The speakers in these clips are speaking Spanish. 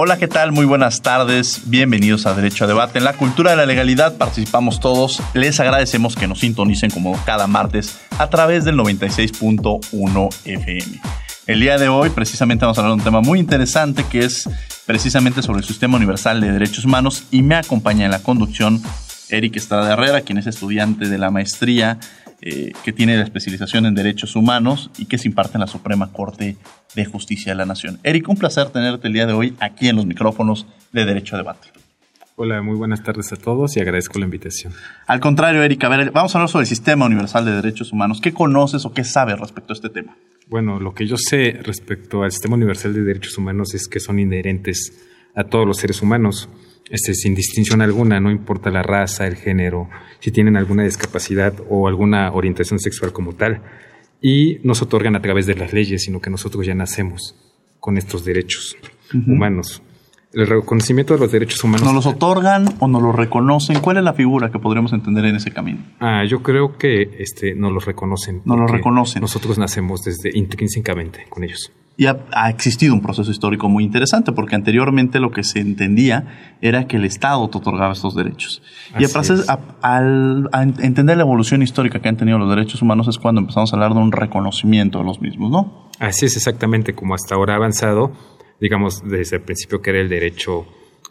Hola, ¿qué tal? Muy buenas tardes. Bienvenidos a Derecho a Debate. En la cultura de la legalidad participamos todos. Les agradecemos que nos sintonicen como cada martes a través del 96.1 FM. El día de hoy precisamente vamos a hablar de un tema muy interesante que es precisamente sobre el Sistema Universal de Derechos Humanos y me acompaña en la conducción Eric Estrada Herrera, quien es estudiante de la maestría eh, que tiene la especialización en derechos humanos y que se imparte en la Suprema Corte de Justicia de la Nación. Eric, un placer tenerte el día de hoy aquí en los micrófonos de Derecho a Debate. Hola, muy buenas tardes a todos y agradezco la invitación. Al contrario, Eric, a ver, vamos a hablar sobre el Sistema Universal de Derechos Humanos. ¿Qué conoces o qué sabes respecto a este tema? Bueno, lo que yo sé respecto al Sistema Universal de Derechos Humanos es que son inherentes a todos los seres humanos este, sin distinción alguna, no importa la raza, el género, si tienen alguna discapacidad o alguna orientación sexual como tal, y nos otorgan a través de las leyes, sino que nosotros ya nacemos con estos derechos humanos. El reconocimiento de los derechos humanos. ¿Nos los otorgan o nos los reconocen? ¿Cuál es la figura que podríamos entender en ese camino? Ah, yo creo que este, nos los reconocen. Nos los reconocen. Nosotros nacemos desde intrínsecamente con ellos. Y ha, existido un proceso histórico muy interesante, porque anteriormente lo que se entendía era que el Estado te otorgaba estos derechos. y al entender la evolución histórica que han tenido los derechos humanos es cuando empezamos a hablar de un reconocimiento de los mismos, ¿no? Así es exactamente como hasta ahora ha avanzado, digamos, desde el principio que era el derecho,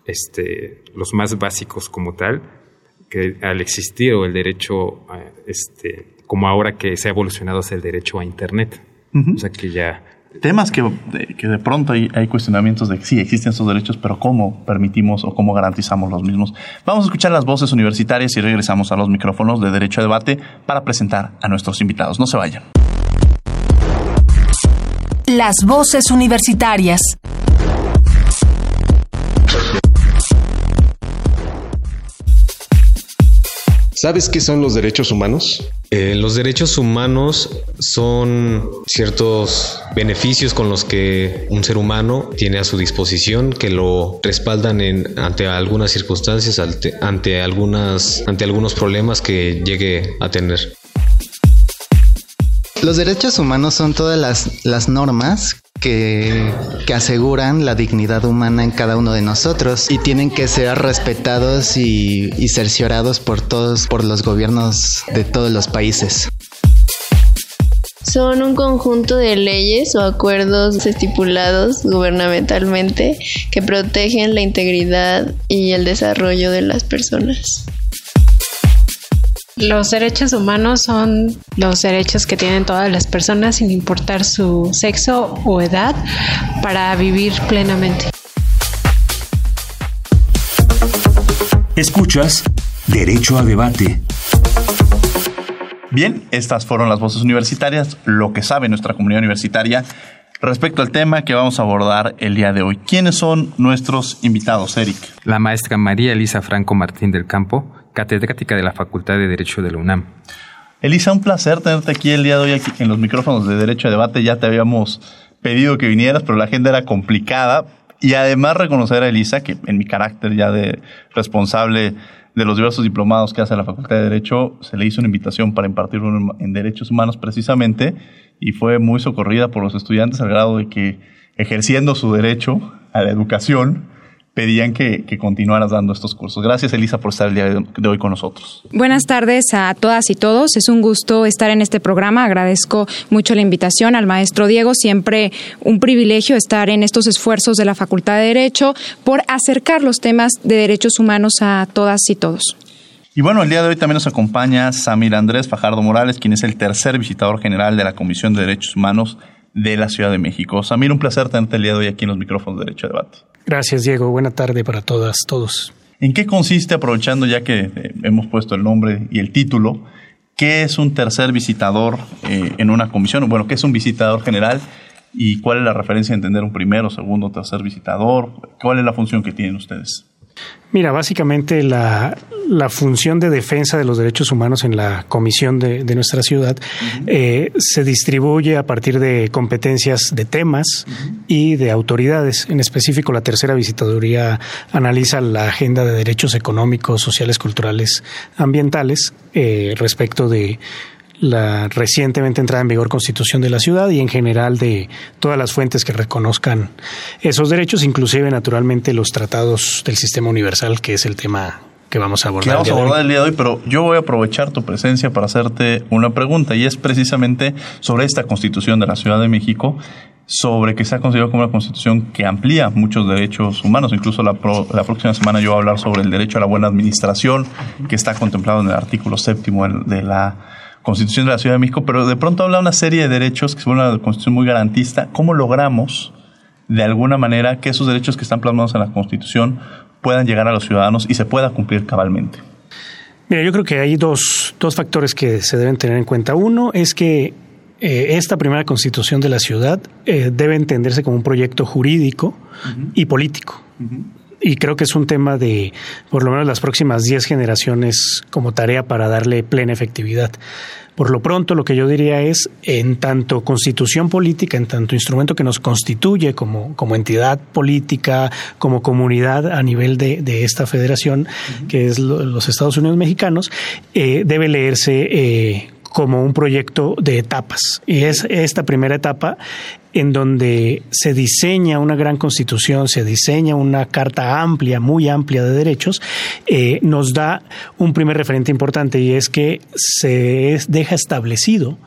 este, los más básicos como tal, que al existir o el derecho, este, como ahora que se ha evolucionado hacia el derecho a Internet. O sea que ya temas que que de pronto hay, hay, cuestionamientos de que sí existen esos derechos, pero cómo permitimos o cómo garantizamos los mismos. Vamos a escuchar las voces universitarias y regresamos a los micrófonos de Derecho a Debate para presentar a nuestros invitados. No se vayan. Las voces universitarias. ¿Sabes qué son los derechos humanos? Eh, los derechos humanos son ciertos beneficios con los que un ser humano tiene a su disposición que lo respaldan en, ante algunas circunstancias, ante, algunas, ante algunos problemas que llegue a tener. Los derechos humanos son todas las, las normas que, aseguran la dignidad humana en cada uno de nosotros y tienen que ser respetados y, y cerciorados por todos, por los gobiernos de todos los países. Son un conjunto de leyes o acuerdos estipulados gubernamentalmente que protegen la integridad y el desarrollo de las personas. Los derechos humanos son los derechos que tienen todas las personas sin importar su sexo o edad para vivir plenamente. Escuchas Derecho a Debate. Bien, estas fueron las voces universitarias, lo que sabe nuestra comunidad universitaria respecto al tema que vamos a abordar el día de hoy. ¿Quiénes son nuestros invitados, Eric? La maestra María Elisa Franco Martín del Campo, catedrática de la Facultad de Derecho de la UNAM. Elisa, un placer tenerte aquí el día de hoy aquí en los micrófonos de Derecho a Debate. Ya te habíamos pedido que vinieras, pero la agenda era complicada. Y además reconocer a Elisa, que en mi carácter ya de responsable de los diversos diplomados que hace la Facultad de Derecho, se le hizo una invitación para impartir uno en Derechos Humanos precisamente, y fue muy socorrida por los estudiantes al grado de que ejerciendo su derecho a la educación, pedían que, que, continuaras dando estos cursos. Gracias, Elisa, por estar el día de hoy con nosotros. Buenas tardes a todas y todos. Es un gusto estar en este programa. Agradezco mucho la invitación al maestro Diego. Siempre un privilegio estar en estos esfuerzos de la Facultad de Derecho por acercar los temas de derechos humanos a todas y todos. Y bueno, el día de hoy también nos acompaña Samir Andrés Fajardo Morales, quien es el tercer visitador general de la Comisión de Derechos Humanos de la Ciudad de México. Samir, un placer tenerte el día de hoy aquí en los micrófonos de Derecho a Debate. Gracias, Diego. Buena tarde para todas, todos. ¿En qué consiste, aprovechando ya que eh, hemos puesto el nombre y el título, qué es un tercer visitador eh, en una comisión? Bueno, ¿qué es un visitador general? ¿Y cuál es la referencia a entender un primero, segundo, tercer visitador? ¿Cuál es la función que tienen ustedes? Mira, básicamente la, la, función de defensa de los derechos humanos en la comisión de, de nuestra ciudad eh, se distribuye a partir de competencias de temas y de autoridades. En específico, la tercera visitaduría analiza la agenda de derechos económicos, sociales, culturales, ambientales eh, respecto de la recientemente entrada en vigor Constitución de la ciudad y en general de todas las fuentes que reconozcan esos derechos, inclusive naturalmente los tratados del sistema universal, que es el tema que vamos a abordar. vamos a abordar el día de hoy, pero yo voy a aprovechar tu presencia para hacerte una pregunta y es precisamente sobre esta Constitución de la Ciudad de México sobre que se ha considerado como una constitución que amplía muchos derechos humanos. Incluso la, la, próxima semana yo voy a hablar sobre el derecho a la buena administración, que está contemplado en el artículo séptimo de la Constitución de la Ciudad de México, pero de pronto habla una serie de derechos que es una constitución muy garantista. ¿Cómo logramos, de alguna manera, que esos derechos que están plasmados en la Constitución puedan llegar a los ciudadanos y se pueda cumplir cabalmente? Mira, yo creo que hay dos, dos factores que se deben tener en cuenta. Uno es que eh, esta primera constitución de la ciudad eh, debe entenderse como un proyecto jurídico y político y creo que es un tema de por lo menos las próximas 10 generaciones como tarea para darle plena efectividad. Por lo pronto, lo que yo diría es, en tanto constitución política, en tanto instrumento que nos constituye como, como entidad política, como comunidad a nivel de, de esta federación, que es los Estados Unidos mexicanos, eh, debe leerse eh, como un proyecto de etapas. Y es esta primera etapa en donde se diseña una gran constitución, se diseña una carta amplia, muy amplia de derechos, eh, nos da un primer referente importante y es que se deja establecido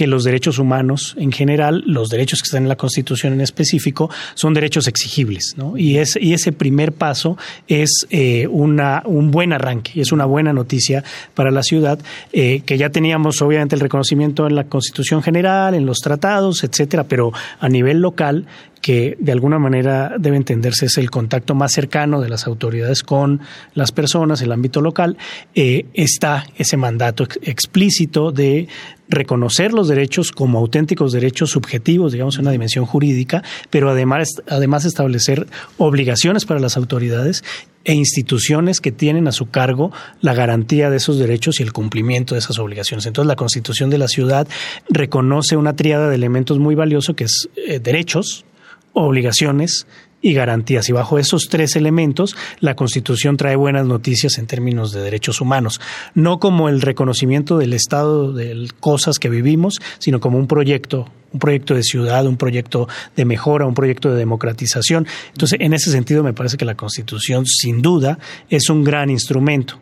que los derechos humanos en general, los derechos que están en la Constitución en específico, son derechos exigibles. ¿no? Y, es, y ese primer paso es eh, una, un buen arranque es una buena noticia para la ciudad, eh, que ya teníamos obviamente el reconocimiento en la Constitución general, en los tratados, etcétera, pero a nivel local que de alguna manera debe entenderse es el contacto más cercano de las autoridades con las personas, el ámbito local, eh, está ese mandato explícito de reconocer los derechos como auténticos derechos subjetivos, digamos, en una dimensión jurídica, pero además, además establecer obligaciones para las autoridades e instituciones que tienen a su cargo la garantía de esos derechos y el cumplimiento de esas obligaciones. Entonces, la Constitución de la ciudad reconoce una triada de elementos muy valiosos que es eh, derechos, obligaciones y garantías. Y bajo esos tres elementos, la Constitución trae buenas noticias en términos de derechos humanos, no como el reconocimiento del estado de cosas que vivimos, sino como un proyecto un proyecto de ciudad, un proyecto de mejora, un proyecto de democratización. Entonces, en ese sentido, me parece que la Constitución, sin duda, es un gran instrumento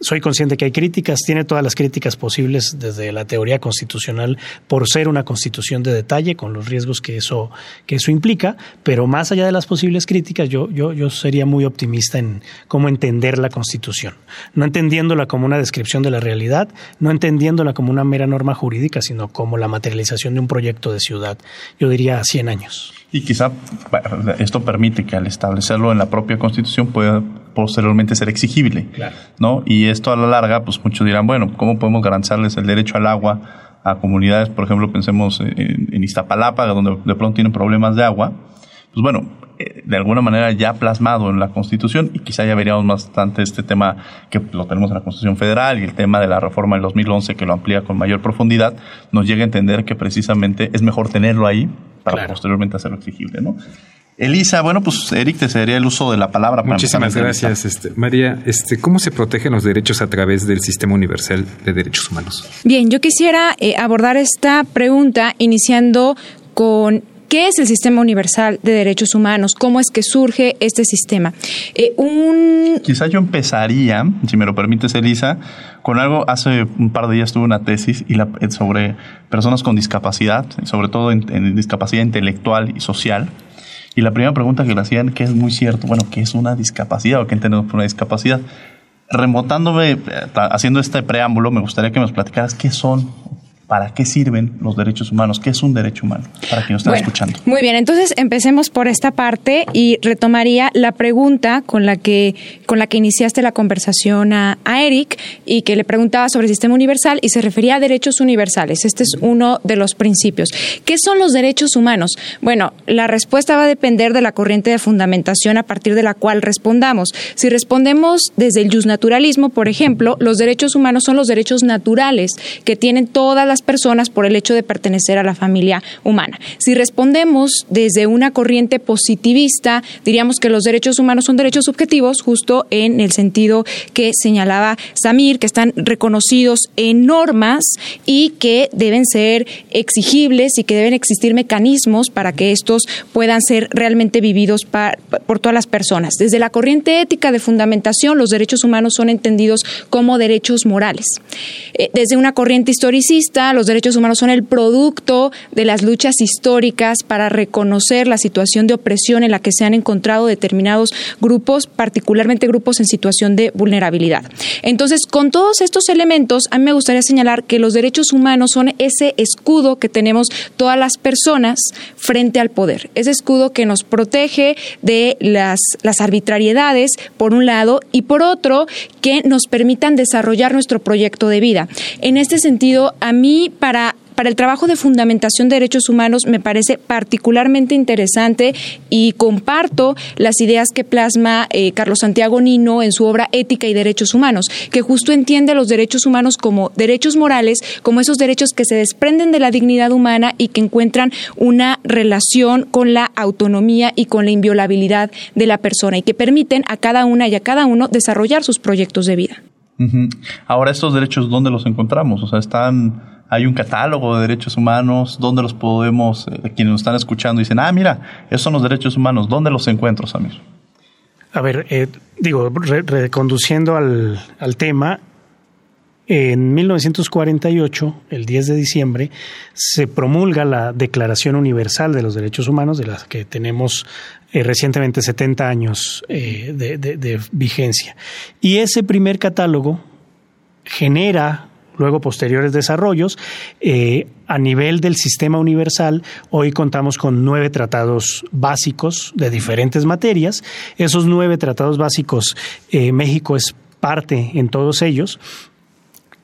soy consciente que hay críticas, tiene todas las críticas posibles desde la teoría constitucional por ser una constitución de detalle con los riesgos que eso, que eso implica, pero más allá de las posibles críticas, yo, yo, yo sería muy optimista en cómo entender la constitución, no entendiéndola como una descripción de la realidad, no entendiéndola como una mera norma jurídica, sino como la materialización de un proyecto de ciudad, yo diría 100 años. Y quizá esto permite que al establecerlo en la propia Constitución pueda posteriormente ser exigible, ¿no? Y esto a la larga, pues muchos dirán, bueno, ¿cómo podemos garantizarles el derecho al agua a comunidades? Por ejemplo, pensemos en, Iztapalapa, donde de pronto tienen problemas de agua. Pues bueno, eh, de alguna manera ya plasmado en la Constitución y quizá ya veríamos bastante este tema que lo tenemos en la Constitución Federal y el tema de la reforma del 2011 que lo amplía con mayor profundidad, nos llega a entender que precisamente es mejor tenerlo ahí para posteriormente hacerlo exigible, ¿no? Elisa, bueno, pues Eric te cedería el uso de la palabra. Para Muchísimas gracias, este, María. Este, ¿Cómo se protegen los derechos a través del Sistema Universal de Derechos Humanos? Bien, yo quisiera eh, abordar esta pregunta iniciando con ¿Qué es el Sistema Universal de Derechos Humanos? ¿Cómo es que surge este sistema? Eh, Quizá yo empezaría, si me lo permites, Elisa, con algo. Hace un par de días tuve una tesis y la, sobre personas con discapacidad, sobre todo en, discapacidad intelectual y social. Y la primera pregunta que le hacían, que es muy cierto, bueno, ¿qué es una discapacidad o qué entendemos por una discapacidad? Remontándome, eh, haciendo este preámbulo, me gustaría que nos platicaras qué son ¿Para qué sirven los derechos humanos? ¿Qué es un derecho humano? Para quien nos está escuchando. Muy bien, entonces empecemos por esta parte y retomaría la pregunta con la que, con la que iniciaste la conversación a, a Eric y que le preguntaba sobre el sistema universal y se refería a derechos universales. Este es uno de los principios. ¿Qué son los derechos humanos? Bueno, la respuesta va a depender de la corriente de fundamentación a partir de la cual respondamos. Si respondemos desde el naturalismo, por ejemplo, los derechos humanos son los derechos naturales que tienen todas las personas por el hecho de pertenecer a la familia humana. Si respondemos desde una corriente positivista, diríamos que los derechos humanos son derechos subjetivos, justo en el sentido que señalaba Samir, que están reconocidos en normas y que deben ser exigibles y que deben existir mecanismos para que estos puedan ser realmente vividos por todas las personas. Desde la corriente ética de fundamentación, los derechos humanos son entendidos como derechos morales. Eh, desde una corriente historicista, los derechos humanos son el producto de las luchas históricas para reconocer la situación de opresión en la que se han encontrado determinados grupos, particularmente grupos en situación de vulnerabilidad. Entonces, con todos estos elementos, a mí me gustaría señalar que los derechos humanos son ese escudo que tenemos todas las personas frente al poder, ese escudo que nos protege de las, las arbitrariedades, por un lado, y por otro, que nos permitan desarrollar nuestro proyecto de vida. En este sentido, a mí para para el trabajo de fundamentación de derechos humanos me parece particularmente interesante y comparto las ideas que plasma eh, Carlos Santiago Nino en su obra Ética y Derechos Humanos, que justo entiende los derechos humanos como derechos morales, como esos derechos que se desprenden de la dignidad humana y que encuentran una relación con la autonomía y con la inviolabilidad de la persona y que permiten a cada una y a cada uno desarrollar sus proyectos de vida. Ahora, estos derechos, ¿dónde los encontramos? O sea, están hay un catálogo de derechos humanos, ¿dónde los podemos, eh, quienes nos están escuchando dicen, ah, mira, esos son los derechos humanos, ¿dónde los encuentro, Samir? A ver, eh, digo, reconduciendo al, al tema, en 1948, el 10 de diciembre, se promulga la Declaración Universal de los Derechos Humanos, de la que tenemos eh, recientemente 70 años de, de, vigencia. Y ese primer catálogo genera luego posteriores desarrollos. Eh, a nivel del sistema universal, hoy contamos con nueve tratados básicos de diferentes materias. Esos nueve tratados básicos, eh, México es parte en todos ellos.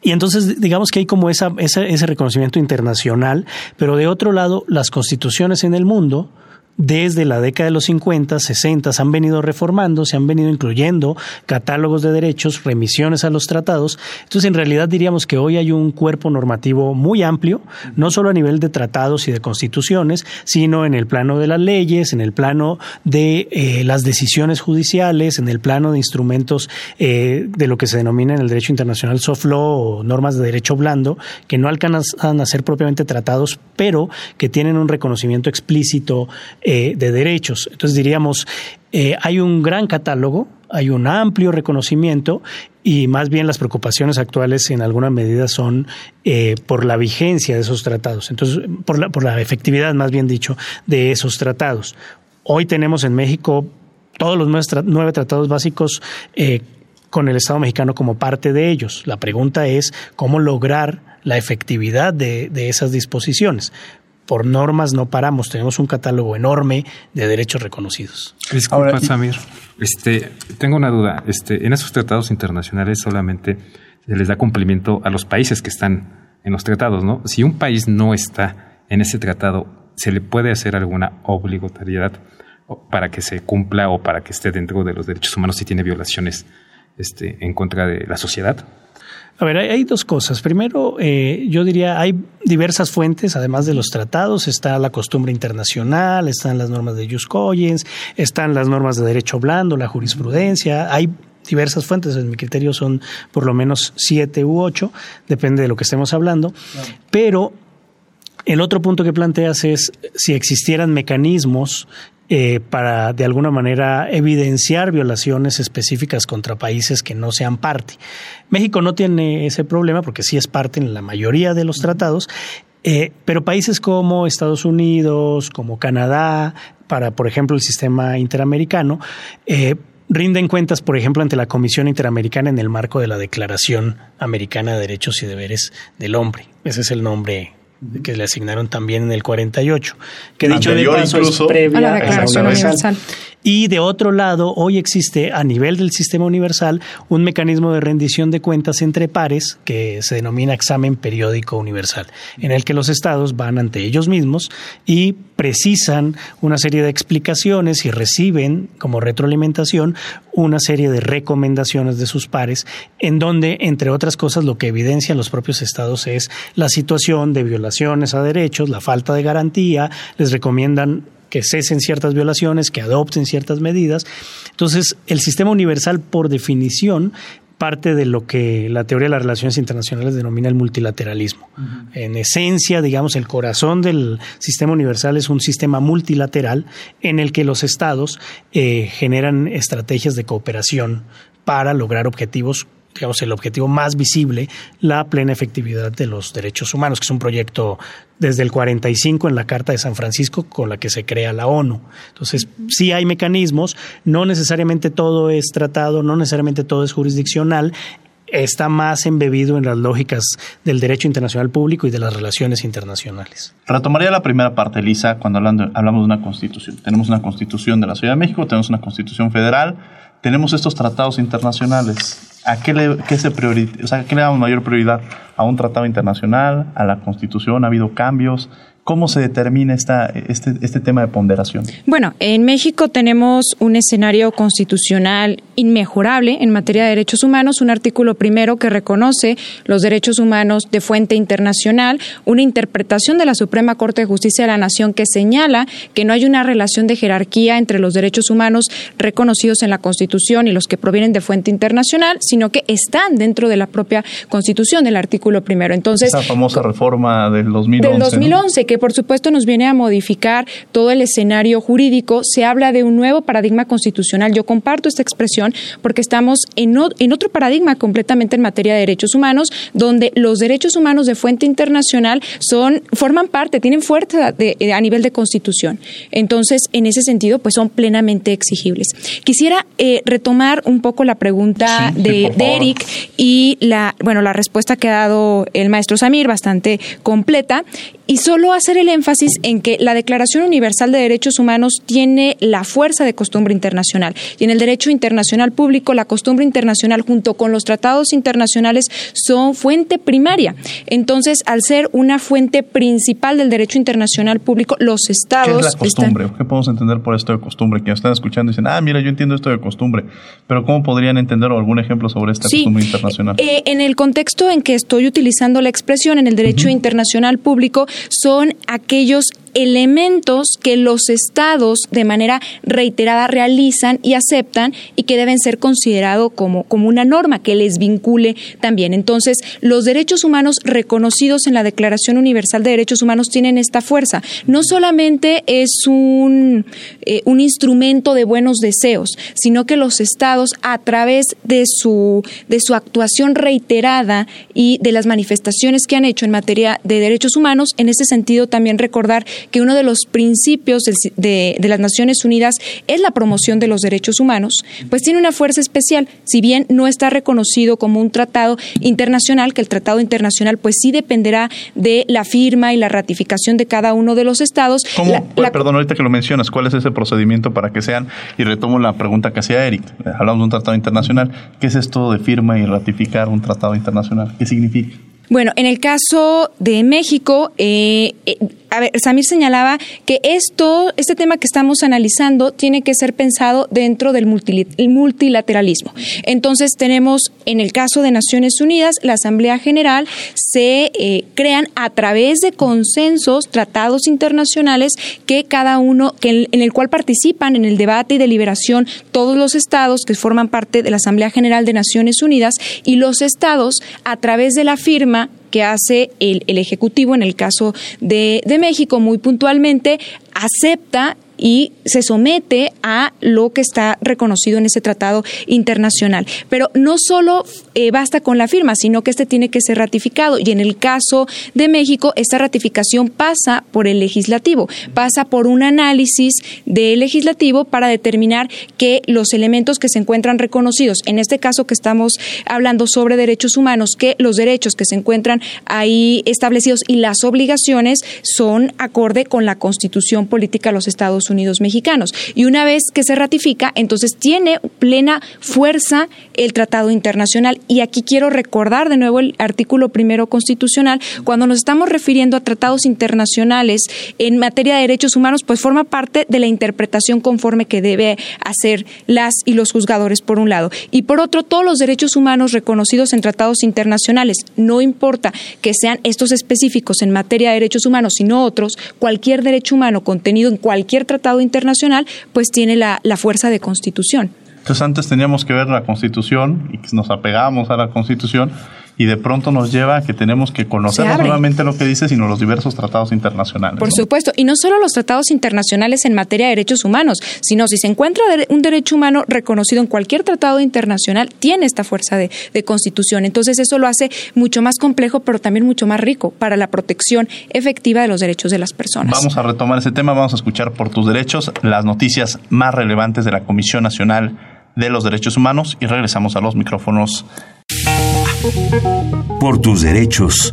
Y entonces digamos que hay como esa, ese reconocimiento internacional, pero de otro lado, las constituciones en el mundo, desde la década de los 50, 60 se han venido reformando, se han venido incluyendo catálogos de derechos, remisiones a los tratados. Entonces, en realidad diríamos que hoy hay un cuerpo normativo muy amplio, no solo a nivel de tratados y de constituciones, sino en el plano de las leyes, en el plano de eh, las decisiones judiciales, en el plano de instrumentos eh, de lo que se denomina en el derecho internacional soft law o normas de derecho blando, que no alcanzan a ser propiamente tratados, pero que tienen un reconocimiento explícito eh, de derechos. Entonces diríamos, eh, hay un gran catálogo, hay un amplio reconocimiento y más bien las preocupaciones actuales en alguna medida son eh, por la vigencia de esos tratados, entonces por la, por la efectividad, más bien dicho, de esos tratados. Hoy tenemos en México todos los nueve tratados básicos con el Estado mexicano como parte de ellos. La pregunta es cómo lograr la efectividad de, de esas disposiciones por normas no paramos, tenemos un catálogo enorme de derechos reconocidos. Disculpa, Samir. Este, tengo una duda. Este, en esos tratados internacionales solamente se les da cumplimiento a los países que están en los tratados, ¿no? Si un país no está en ese tratado, ¿se le puede hacer alguna obligatoriedad para que se cumpla o para que esté dentro de los derechos humanos si tiene violaciones este, en contra de la sociedad? A ver, hay, dos cosas. Primero, eh, yo diría, hay diversas fuentes, además de los tratados, está la costumbre internacional, están las normas de Jus están las normas de derecho blando, la jurisprudencia, hay diversas fuentes, en mi criterio son por lo menos siete u ocho, depende de lo que estemos hablando, pero El otro punto que planteas es si existieran mecanismos eh, para de alguna manera evidenciar violaciones específicas contra países que no sean parte. México no tiene ese problema porque sí es parte en la mayoría de los tratados, eh, pero países como Estados Unidos, como Canadá, para por ejemplo el sistema interamericano, eh, rinden cuentas, por ejemplo, ante la Comisión Interamericana en el marco de la Declaración Americana de Derechos y Deberes del Hombre. Ese es el nombre que le asignaron también en el 48, que dicho de paso es previa a la Declaración Universal. Y de otro lado, hoy existe a nivel del sistema universal un mecanismo de rendición de cuentas entre pares que se denomina examen periódico universal, en el que los estados van ante ellos mismos y precisan una serie de explicaciones y reciben como retroalimentación una serie de recomendaciones de sus pares, en donde, entre otras cosas, lo que evidencian los propios estados es la situación de violaciones a derechos, la falta de garantía, les recomiendan que cesen ciertas violaciones, que adopten ciertas medidas. Entonces, el sistema universal, por definición, parte de lo que la teoría de las relaciones internacionales denomina el multilateralismo. En esencia, digamos, el corazón del sistema universal es un sistema multilateral en el que los estados eh, generan estrategias de cooperación para lograr objetivos digamos, el objetivo más visible, la plena efectividad de los derechos humanos, que es un proyecto desde el 45 en la Carta de San Francisco con la que se crea la ONU. Entonces, sí hay mecanismos, no necesariamente todo es tratado, no necesariamente todo es jurisdiccional, está más embebido en las lógicas del derecho internacional público y de las relaciones internacionales. Retomaría la primera parte, Elisa, cuando hablamos de una constitución. Tenemos una constitución de la Ciudad de México, tenemos una constitución federal, tenemos estos tratados internacionales. ¿A qué le, se o sea, ¿qué le damos mayor prioridad? ¿A un tratado internacional? ¿A la Constitución? ¿Ha habido cambios? ¿Cómo se determina esta, este, este tema de ponderación? Bueno, en México tenemos un escenario constitucional inmejorable en materia de derechos humanos, un artículo primero que reconoce los derechos humanos de fuente internacional, una interpretación de la Suprema Corte de Justicia de la Nación que señala que no hay una relación de jerarquía entre los derechos humanos reconocidos en la Constitución y los que provienen de fuente internacional, sino que están dentro de la propia Constitución del artículo primero. Entonces, esa famosa reforma del 2011. Del 2011, que por supuesto nos viene a modificar todo el escenario jurídico. Se habla de un nuevo paradigma constitucional. Yo comparto esta expresión porque estamos en, otro paradigma completamente en materia de derechos humanos, donde los derechos humanos de fuente internacional son forman parte, tienen fuerza a nivel de constitución. Entonces, en ese sentido, pues son plenamente exigibles. Quisiera eh, retomar un poco la pregunta de, de Eric y la, bueno, la respuesta que ha dado el maestro Samir, bastante completa, y solo hacer el énfasis en que la Declaración Universal de Derechos Humanos tiene la fuerza de costumbre internacional y en el derecho internacional público la costumbre internacional junto con los tratados internacionales son fuente primaria. Entonces, al ser una fuente principal del derecho internacional público, los estados... ¿Qué es la costumbre? ¿Qué podemos entender por esto de costumbre? Que están escuchando y dicen, ah, mira, yo entiendo esto de costumbre, pero ¿cómo podrían entender algún ejemplo sobre esta costumbre internacional? Eh, en el contexto en que estoy utilizando la expresión en el derecho internacional público, son aquellos elementos que los estados de manera reiterada realizan y aceptan y que deben ser considerados como, como una norma que les vincule también. Entonces, los derechos humanos reconocidos en la Declaración Universal de Derechos Humanos tienen esta fuerza. No solamente es un, eh, un instrumento de buenos deseos, sino que los estados, a través de su, de su actuación reiterada y de las manifestaciones que han hecho en materia de derechos humanos, en ese sentido también recordar que uno de los principios de, las Naciones Unidas es la promoción de los derechos humanos, pues tiene una fuerza especial, si bien no está reconocido como un tratado internacional, que el tratado internacional pues sí dependerá de la firma y la ratificación de cada uno de los estados. perdón, ahorita que lo mencionas, ¿cuál es ese procedimiento para que sean? Y retomo la pregunta que hacía Eric, hablamos de un tratado internacional, ¿qué es esto de firma y ratificar un tratado internacional? ¿Qué significa? Bueno, en el caso de México, eh, eh, a ver, Samir señalaba que esto, este tema que estamos analizando tiene que ser pensado dentro del multilateralismo. Entonces tenemos, en el caso de Naciones Unidas, la Asamblea General se eh, crean a través de consensos, tratados internacionales que cada uno, que en el cual participan en el debate y deliberación todos los estados que forman parte de la Asamblea General de Naciones Unidas y los estados a través de la firma que hace el, el Ejecutivo, en el caso de, de México, muy puntualmente, acepta y se somete a lo que está reconocido en ese tratado internacional. Pero no solo eh, basta con la firma, sino que este tiene que ser ratificado. Y en el caso de México, esta ratificación pasa por el legislativo, pasa por un análisis del legislativo para determinar que los elementos que se encuentran reconocidos, en este caso que estamos hablando sobre derechos humanos, que los derechos que se encuentran ahí establecidos y las obligaciones son acorde con la constitución política de los Estados Unidos mexicanos. Y una vez que se ratifica, entonces tiene plena fuerza el tratado internacional. Y aquí quiero recordar de nuevo el artículo primero constitucional, cuando nos estamos refiriendo a tratados internacionales en materia de derechos humanos, pues forma parte de la interpretación conforme que debe hacer las y los juzgadores, por un lado. Y por otro, todos los derechos humanos reconocidos en tratados internacionales, no importa que sean estos específicos en materia de derechos humanos, sino otros, cualquier derecho humano contenido en cualquier tratado tratado internacional, pues tiene la, la fuerza de constitución. Entonces antes teníamos que ver la constitución y nos apegábamos a la constitución y de pronto nos lleva a que tenemos que conocer no solamente lo que dice, sino los diversos tratados internacionales. Por supuesto, y no solo los tratados internacionales en materia de derechos humanos, sino si se encuentra un derecho humano reconocido en cualquier tratado internacional, tiene esta fuerza de, de constitución. Entonces eso lo hace mucho más complejo, pero también mucho más rico para la protección efectiva de los derechos de las personas. Vamos a retomar ese tema, vamos a escuchar por tus derechos las noticias más relevantes de la Comisión Nacional de los Derechos Humanos y regresamos a los micrófonos por tus derechos.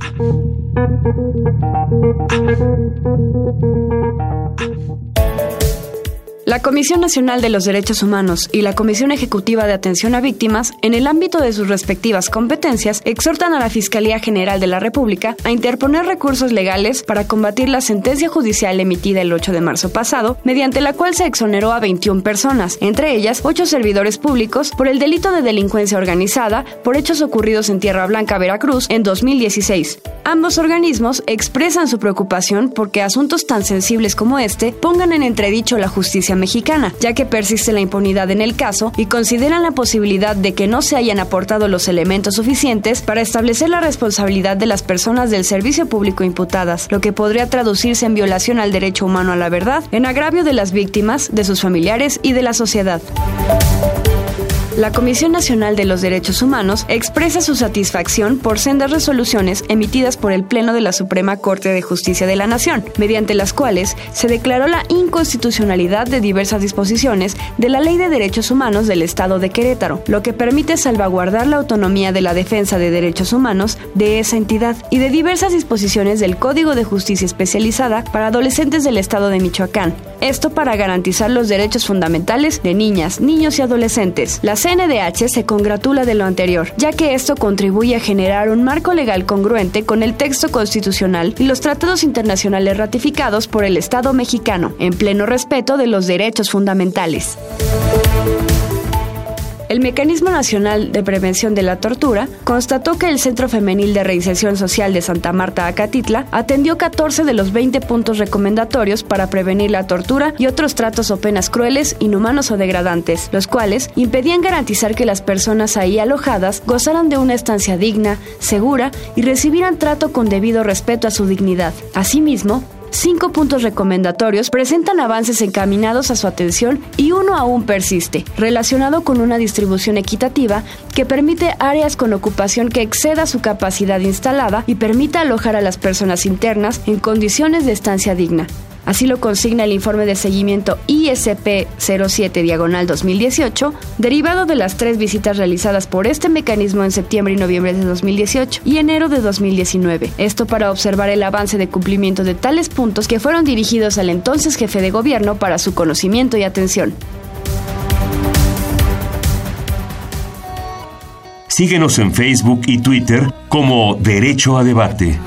La Comisión Nacional de los Derechos Humanos y la Comisión Ejecutiva de Atención a Víctimas, en el ámbito de sus respectivas competencias, exhortan a la Fiscalía General de la República a interponer recursos legales para combatir la sentencia judicial emitida el 8 de marzo pasado, mediante la cual se exoneró a 21 personas, entre ellas 8 servidores públicos, por el delito de delincuencia organizada por hechos ocurridos en Tierra Blanca, Veracruz, en 2016. Ambos organismos expresan su preocupación porque asuntos tan sensibles como este pongan en entredicho la justicia mexicana, ya que persiste la impunidad en el caso y consideran la posibilidad de que no se hayan aportado los elementos suficientes para establecer la responsabilidad de las personas del servicio público imputadas, lo que podría traducirse en violación al derecho humano a la verdad, en agravio de las víctimas, de sus familiares y de la sociedad. La Comisión Nacional de los Derechos Humanos expresa su satisfacción por sendas resoluciones emitidas por el Pleno de la Suprema Corte de Justicia de la Nación, mediante las cuales se declaró la inconstitucionalidad de diversas disposiciones de la Ley de Derechos Humanos del Estado de Querétaro, lo que permite salvaguardar la autonomía de la defensa de derechos humanos de esa entidad y de diversas disposiciones del Código de Justicia Especializada para adolescentes del Estado de Michoacán. Esto para garantizar los derechos fundamentales de niñas, niños y adolescentes. CNDH se congratula de lo anterior, ya que esto contribuye a generar un marco legal congruente con el texto constitucional y los tratados internacionales ratificados por el Estado mexicano, en pleno respeto de los derechos fundamentales. El Mecanismo Nacional de Prevención de la Tortura constató que el Centro Femenil de Reinserción Social de Santa Marta Acatitla atendió 14 de los 20 puntos recomendatorios para prevenir la tortura y otros tratos o penas crueles, inhumanos o degradantes, los cuales impedían garantizar que las personas ahí alojadas gozaran de una estancia digna, segura y recibieran trato con debido respeto a su dignidad. Asimismo, Cinco puntos recomendatorios presentan avances encaminados a su atención y uno aún persiste, relacionado con una distribución equitativa que permite áreas con ocupación que exceda su capacidad instalada y permita alojar a las personas internas en condiciones de estancia digna. Así lo consigna el informe de seguimiento ISP 07 diagonal 2018, derivado de las tres visitas realizadas por este mecanismo en septiembre y noviembre de 2018 y enero de 2019. Esto para observar el avance de cumplimiento de tales puntos que fueron dirigidos al entonces jefe de gobierno para su conocimiento y atención. Síguenos en Facebook y Twitter como Derecho a Debate.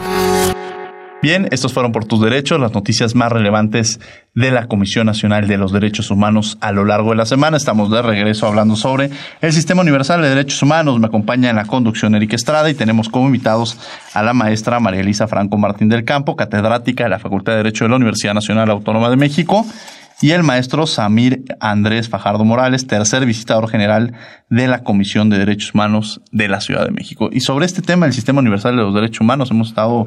Bien, estos fueron por tus derechos, las noticias más relevantes de la Comisión Nacional de los Derechos Humanos a lo largo de la semana. Estamos de regreso hablando sobre el Sistema Universal de Derechos Humanos. Me acompaña en la conducción Eric Estrada y tenemos como invitados a la maestra María Elisa Franco Martín del Campo, catedrática de la Facultad de Derecho de la Universidad Nacional Autónoma de México, y el maestro Samir Andrés Fajardo Morales, tercer visitador general de la Comisión de Derechos Humanos de la Ciudad de México. Y sobre este tema, el Sistema Universal de los Derechos Humanos, hemos estado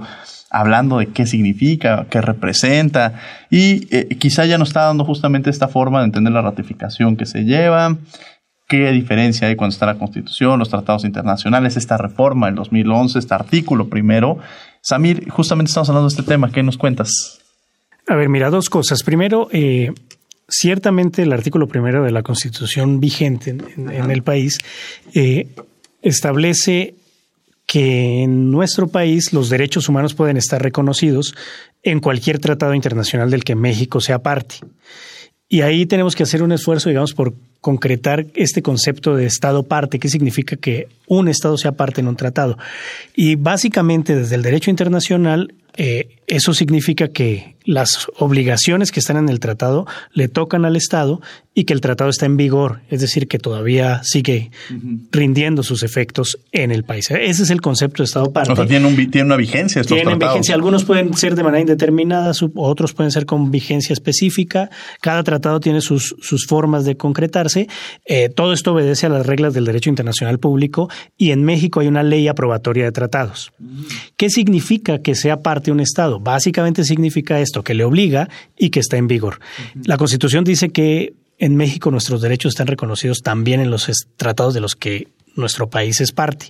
hablando de qué significa, qué representa, y eh, quizá ya nos está dando justamente esta forma de entender la ratificación que se lleva, qué diferencia hay cuando está la Constitución, los tratados internacionales, esta reforma del 2011, este artículo primero. Samir, justamente estamos hablando de este tema, ¿qué nos cuentas? A ver, mira, dos cosas. Primero, eh, ciertamente el artículo primero de la Constitución vigente en, el país eh, establece que en nuestro país los derechos humanos pueden estar reconocidos en cualquier tratado internacional del que México sea parte. Y ahí tenemos que hacer un esfuerzo, digamos, por concretar este concepto de Estado parte, qué significa que un Estado sea parte en un tratado. Y básicamente desde el derecho internacional, eh, eso significa que las obligaciones que están en el tratado le tocan al Estado y que el tratado está en vigor, es decir, que todavía sigue rindiendo sus efectos en el país. Ese es el concepto de Estado parte. O sea, tiene, una vigencia estos Tienen vigencia. Algunos pueden ser de manera indeterminada, otros pueden ser con vigencia específica. Cada tratado tiene sus, sus formas de concretarse. Eh, todo esto obedece a las reglas del derecho internacional público y en México hay una ley aprobatoria de tratados. ¿Qué significa que sea parte de un Estado? Básicamente significa esto, que le obliga y que está en vigor. La Constitución dice que en México nuestros derechos están reconocidos también en los tratados de los que nuestro país es parte.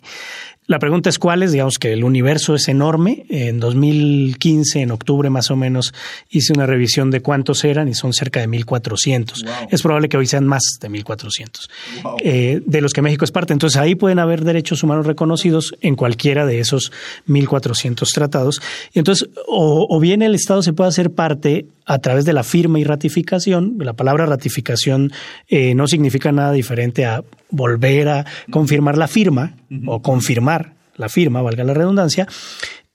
La pregunta es cuáles, digamos que el universo es enorme. En 2015, en octubre más o menos, hice una revisión de cuántos eran y son cerca de 1.400. Es probable que hoy sean más de 1.400, eh, de los que México es parte. Entonces ahí pueden haber derechos humanos reconocidos en cualquiera de esos 1.400 tratados. Y entonces, o bien el Estado se puede hacer parte a través de la firma y ratificación. La palabra ratificación eh, no significa nada diferente a volver a confirmar la firma o confirmar la firma, valga la redundancia.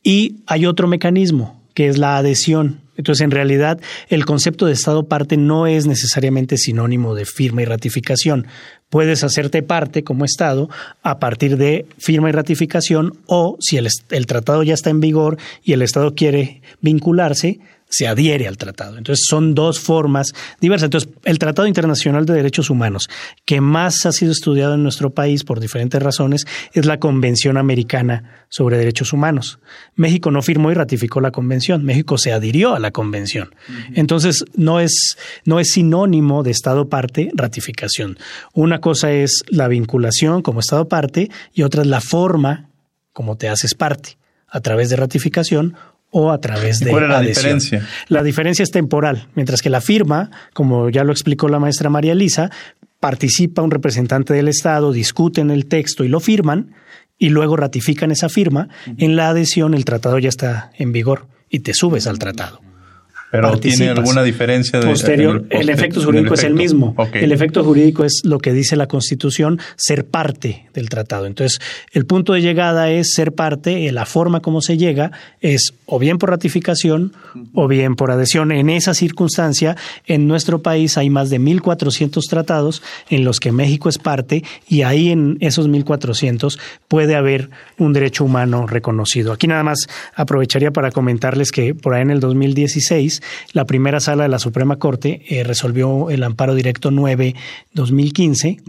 Y hay otro mecanismo que es la adhesión. Entonces, en realidad, el concepto de Estado parte no es necesariamente sinónimo de firma y ratificación. Puedes hacerte parte como Estado a partir de firma y ratificación o si el, el tratado ya está en vigor y el Estado quiere vincularse, se adhiere al tratado. Entonces son dos formas diversas. Entonces el Tratado Internacional de Derechos Humanos que más ha sido estudiado en nuestro país por diferentes razones es la Convención Americana sobre Derechos Humanos. México no firmó y ratificó la convención, México se adhirió a la convención. Entonces no es, no es sinónimo de Estado parte ratificación. Una cosa es la vinculación como Estado parte y otra es la forma como te haces parte a través de ratificación o a través de ¿Cuál es la diferencia? La diferencia es temporal, mientras que la firma, como ya lo explicó la maestra María Elisa, participa un representante del Estado, discuten el texto y lo firman, y luego ratifican esa firma, en la adhesión el tratado ya está en vigor y te subes al tratado. Pero tiene alguna diferencia de posterior. El, efecto jurídico es el mismo. El efecto jurídico es lo que dice la Constitución, ser parte del tratado. Entonces, el punto de llegada es ser parte, la forma como se llega es o bien por ratificación o bien por adhesión. En esa circunstancia, en nuestro país hay más de 1.400 tratados en los que México es parte y ahí en esos 1.400 puede haber un derecho humano reconocido. Aquí nada más aprovecharía para comentarles que por ahí en el 2016 la primera sala de la Suprema Corte eh, resolvió el amparo directo 9-2015.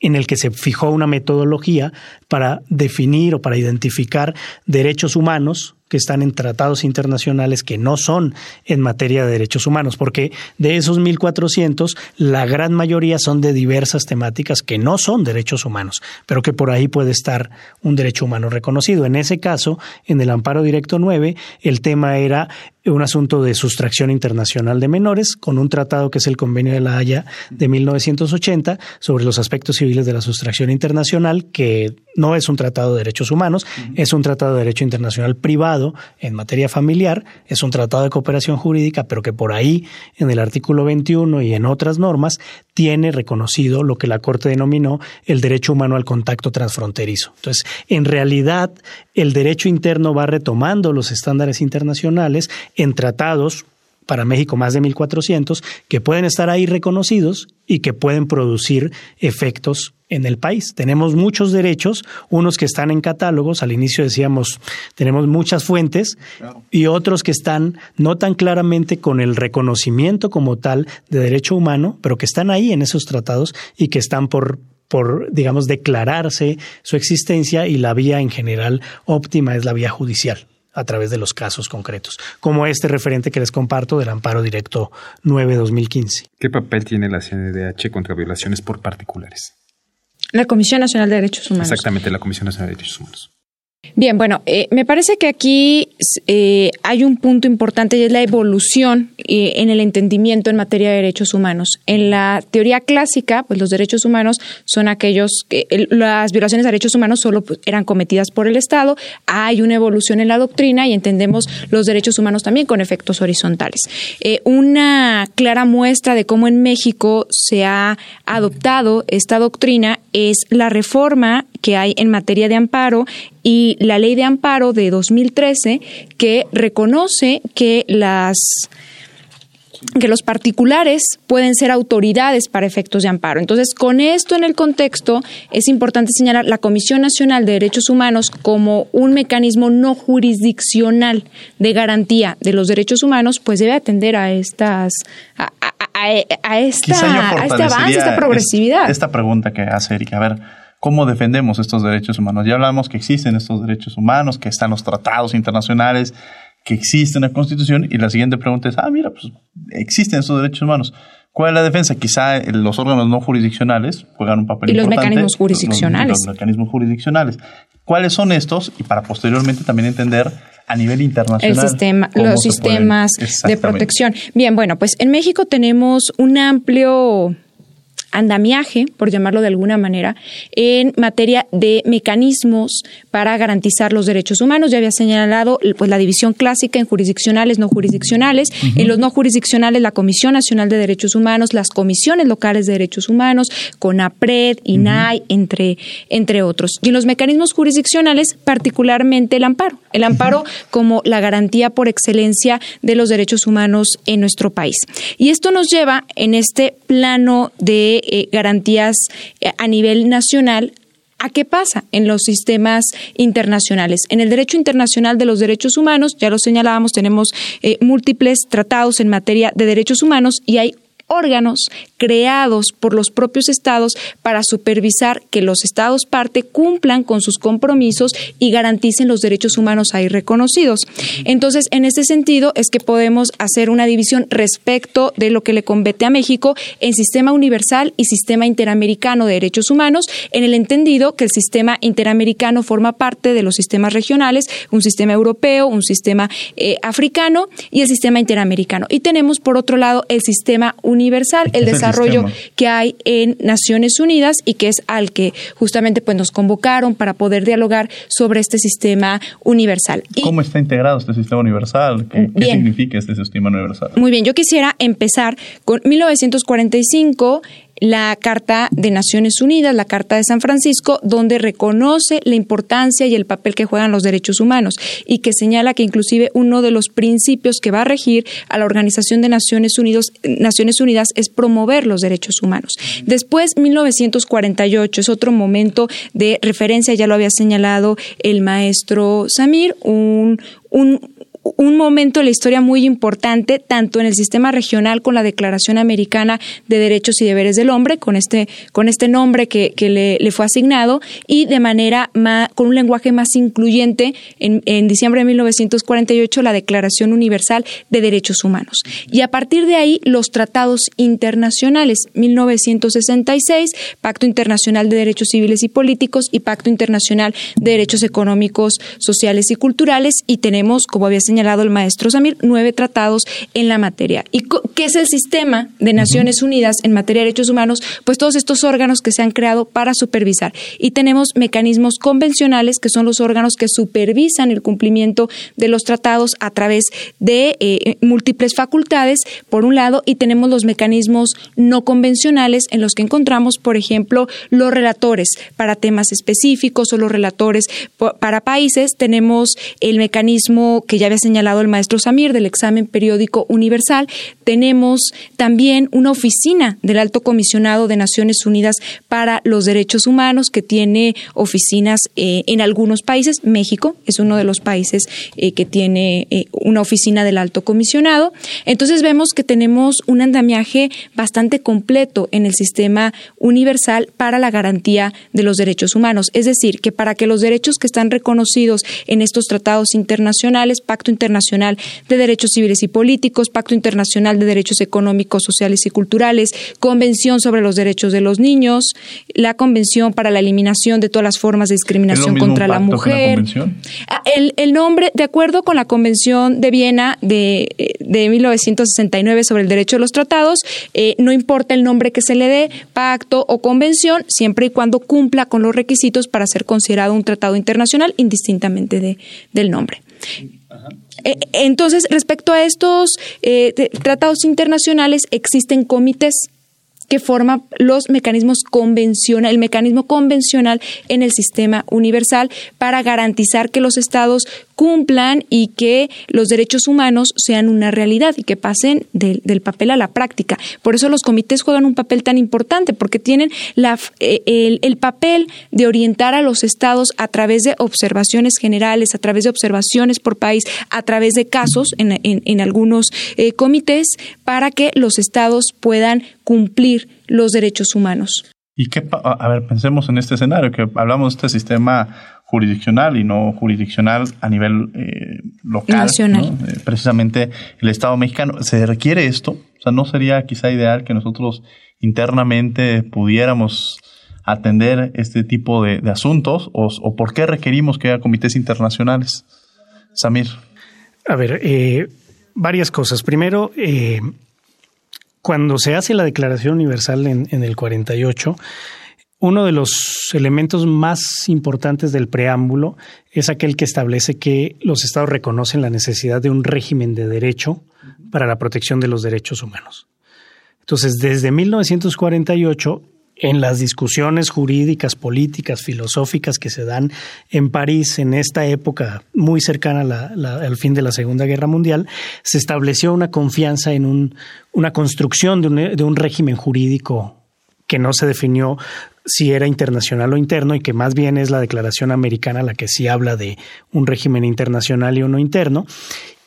en el que se fijó una metodología para definir o para identificar derechos humanos que están en tratados internacionales que no son en materia de derechos humanos, porque de esos 1.400, la gran mayoría son de diversas temáticas que no son derechos humanos, pero que por ahí puede estar un derecho humano reconocido. En ese caso, en el amparo directo 9, el tema era un asunto de sustracción internacional de menores con un tratado que es el Convenio de la Haya de 1980 sobre los aspectos civiles de la sustracción internacional, que no es un tratado de derechos humanos, es un tratado de derecho internacional privado en materia familiar, es un tratado de cooperación jurídica, pero que por ahí en el artículo 21 y en otras normas tiene reconocido lo que la Corte denominó el derecho humano al contacto transfronterizo. Entonces, en realidad, el derecho interno va retomando los estándares internacionales en tratados para México más de 1.400 que pueden estar ahí reconocidos y que pueden producir efectos en el país. Tenemos muchos derechos, unos que están en catálogos, al inicio decíamos, tenemos muchas fuentes, y otros que están no tan claramente con el reconocimiento como tal de derecho humano, pero que están ahí en esos tratados y que están por por, digamos, declararse su existencia y la vía en general óptima es la vía judicial a través de los casos concretos, como este referente que les comparto del amparo directo 9-2015. ¿Qué papel tiene la CNDH contra violaciones por particulares? La Comisión Nacional de Derechos Humanos. Exactamente, la Comisión Nacional de Derechos Humanos. Bien, bueno, eh, me parece que aquí eh, hay un punto importante y es la evolución eh, en el entendimiento en materia de derechos humanos. En la teoría clásica, pues los derechos humanos son aquellos que las violaciones de derechos humanos solo pues, eran cometidas por el Estado. Hay una evolución en la doctrina y entendemos los derechos humanos también con efectos horizontales. una clara muestra de cómo en México se ha adoptado esta doctrina es la reforma que hay en materia de amparo y la ley de amparo de 2013 que reconoce que las que los particulares pueden ser autoridades para efectos de amparo. Entonces, con esto en el contexto, es importante señalar la Comisión Nacional de Derechos Humanos como un mecanismo no jurisdiccional de garantía de los derechos humanos, pues debe atender a estas a, esta, este avance, esta progresividad. Esta pregunta que hace Erika, a ver, cómo defendemos estos derechos humanos. Ya hablamos que existen estos derechos humanos, que están los tratados internacionales, que existe una constitución y la siguiente pregunta es, ah, mira, pues existen estos derechos humanos. ¿Cuál es la defensa? Quizá los órganos no jurisdiccionales juegan un papel importante. Y los mecanismos jurisdiccionales. Los, mecanismos jurisdiccionales. ¿Cuáles son estos? Y para posteriormente también entender a nivel internacional. El sistema, los sistemas de protección. Bien, bueno, pues en México tenemos un amplio andamiaje, por llamarlo de alguna manera, en materia de mecanismos para garantizar los derechos humanos. Ya había señalado pues, la división clásica en jurisdiccionales, no jurisdiccionales. En los no jurisdiccionales, la Comisión Nacional de Derechos Humanos, las comisiones locales de derechos humanos, CONAPRED, INAI, entre, entre otros. Y en los mecanismos jurisdiccionales, particularmente el amparo. El amparo como la garantía por excelencia de los derechos humanos en nuestro país. Y esto nos lleva en este plano de eh, garantías eh, a nivel nacional ¿A qué pasa en los sistemas internacionales? En el derecho internacional de los derechos humanos, ya lo señalábamos, tenemos eh, múltiples tratados en materia de derechos humanos y hay órganos creados por los propios estados para supervisar que los estados parte cumplan con sus compromisos y garanticen los derechos humanos ahí reconocidos. Entonces, en ese sentido es que podemos hacer una división respecto de lo que le compete a México en sistema universal y sistema interamericano de derechos humanos, en el entendido que el sistema interamericano forma parte de los sistemas regionales, un sistema europeo, un sistema eh, africano y el sistema interamericano. Y tenemos, por otro lado, el sistema universal, el desarrollo que hay en Naciones Unidas y que es al que justamente pues nos convocaron para poder dialogar sobre este sistema universal. ¿Cómo está integrado este sistema universal? ¿Qué, ¿qué significa este sistema universal? Muy bien, yo quisiera empezar con 1945 la Carta de Naciones Unidas, la Carta de San Francisco, donde reconoce la importancia y el papel que juegan los derechos humanos y que señala que inclusive uno de los principios que va a regir a la Organización de Naciones, Unidos, Naciones Unidas es promover los derechos humanos. Después, 1948 es otro momento de referencia, ya lo había señalado el maestro Samir, un, un, un momento de la historia muy importante, tanto en el sistema regional con la Declaración Americana de Derechos y Deberes del Hombre, con este, con este nombre que, que le, fue asignado, y de manera con un lenguaje más incluyente, en, en diciembre de 1948, la Declaración Universal de Derechos Humanos. Y a partir de ahí, los tratados internacionales, 1966, Pacto Internacional de Derechos Civiles y Políticos y Pacto Internacional de Derechos Económicos, Sociales y Culturales, y tenemos, como había señalado, señalado el maestro Samir, nueve tratados en la materia. ¿Y qué es el sistema de Naciones Unidas en materia de derechos humanos? Pues todos estos órganos que se han creado para supervisar. Y tenemos mecanismos convencionales, que son los órganos que supervisan el cumplimiento de los tratados a través de eh, múltiples facultades, por un lado, y tenemos los mecanismos no convencionales en los que encontramos, por ejemplo, los relatores para temas específicos o los relatores para países. Tenemos el mecanismo que ya había señalado el maestro Samir del examen periódico universal. Tenemos también una oficina del Alto Comisionado de Naciones Unidas para los Derechos Humanos que tiene oficinas eh, en algunos países. México es uno de los países eh, que tiene eh, una oficina del Alto Comisionado. Entonces vemos que tenemos un andamiaje bastante completo en el sistema universal para la garantía de los derechos humanos. Es decir, que para que los derechos que están reconocidos en estos tratados internacionales, Pacto Internacional de Derechos Civiles y Políticos, Pacto Internacional de Derechos Económicos, Sociales y Culturales, Convención sobre los Derechos de los Niños, la Convención para la Eliminación de todas las formas de discriminación contra la mujer. Ah, el, el, nombre, de acuerdo con la Convención de Viena de, de 1969 sobre el derecho de los tratados, eh, no importa el nombre que se le dé, pacto o convención, siempre y cuando cumpla con los requisitos para ser considerado un tratado internacional, indistintamente de, del nombre. Eh, entonces, respecto a estos eh, tratados internacionales, existen comités que forman los mecanismos convencional, el mecanismo convencional en el sistema universal para garantizar que los estados cumplan y que los derechos humanos sean una realidad y que pasen del, papel a la práctica. Por eso los comités juegan un papel tan importante, porque tienen eh, el, papel de orientar a los estados a través de observaciones generales, a través de observaciones por país, a través de casos en, en, algunos eh, comités, para que los estados puedan cumplir los derechos humanos. Y qué, a ver, pensemos en este escenario, que hablamos de este sistema jurisdiccional y no jurisdiccional a nivel eh, local. Eh, precisamente el Estado mexicano. ¿Se requiere esto? O sea, ¿no sería quizá ideal que nosotros internamente pudiéramos atender este tipo de, asuntos? O, por qué requerimos que haya comités internacionales? Samir. A ver, eh, varias cosas. Primero, cuando se hace la Declaración Universal en, en el 48, uno de los elementos más importantes del preámbulo es aquel que establece que los estados reconocen la necesidad de un régimen de derecho para la protección de los derechos humanos. Entonces, desde 1948, en las discusiones jurídicas, políticas, filosóficas que se dan en París en esta época muy cercana al fin de la Segunda Guerra Mundial, se estableció una confianza en una construcción de un régimen jurídico que no se definió si era internacional o interno y que más bien es la declaración americana la que sí habla de un régimen internacional y uno interno.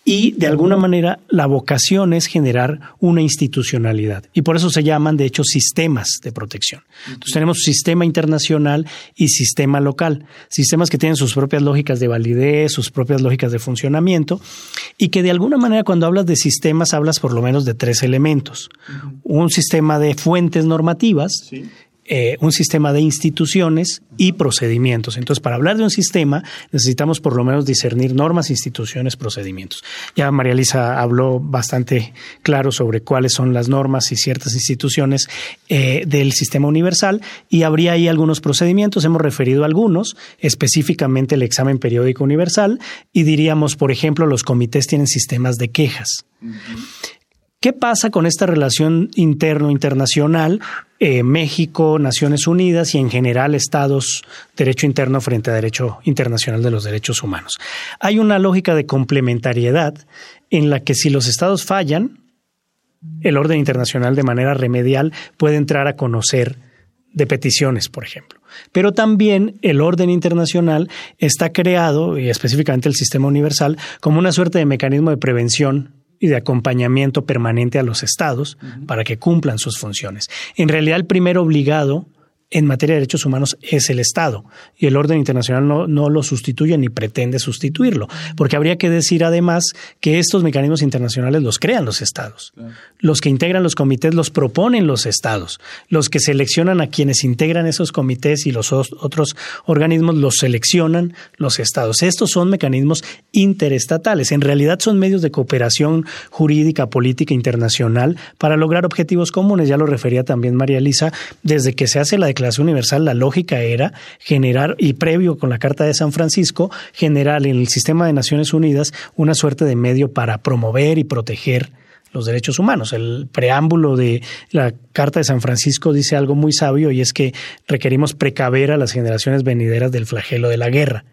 Y de alguna manera la vocación es generar una institucionalidad. Y por eso se llaman, de hecho, sistemas de protección. Entonces tenemos sistema internacional y sistema local. Sistemas que tienen sus propias lógicas de validez, sus propias lógicas de funcionamiento. Y que de alguna manera cuando hablas de sistemas hablas por lo menos de tres elementos. Un sistema de fuentes normativas. Eh, un sistema de instituciones y procedimientos. Entonces, para hablar de un sistema, necesitamos por lo menos discernir normas, instituciones, procedimientos. Ya María Elisa habló bastante claro sobre cuáles son las normas y ciertas instituciones eh, del sistema universal y habría ahí algunos procedimientos. Hemos referido algunos, específicamente el examen periódico universal y diríamos, por ejemplo, los comités tienen sistemas de quejas. ¿Qué pasa con esta relación interno-internacional? Eh, México, Naciones Unidas y en general Estados, derecho interno frente a derecho internacional de los derechos humanos. Hay una lógica de complementariedad en la que si los Estados fallan, el orden internacional de manera remedial puede entrar a conocer de peticiones, por ejemplo. Pero también el orden internacional está creado, y específicamente el sistema universal, como una suerte de mecanismo de prevención y de acompañamiento permanente a los estados para que cumplan sus funciones. En realidad, el primer obligado en materia de derechos humanos es el Estado y el orden internacional no, no, lo sustituye ni pretende sustituirlo, porque habría que decir además que estos mecanismos internacionales los crean los Estados. Los que integran los comités los proponen los Estados. Los que seleccionan a quienes integran esos comités y los otros organismos los seleccionan los Estados. Estos son mecanismos interestatales. En realidad son medios de cooperación jurídica, política internacional para lograr objetivos comunes. Ya lo refería también María Elisa, desde que se hace la Declaración Universal, la lógica era generar, y previo con la Carta de San Francisco, generar en el sistema de Naciones Unidas una suerte de medio para promover y proteger los derechos humanos. El preámbulo de la Carta de San Francisco dice algo muy sabio y es que requerimos precaver a las generaciones venideras del flagelo de la guerra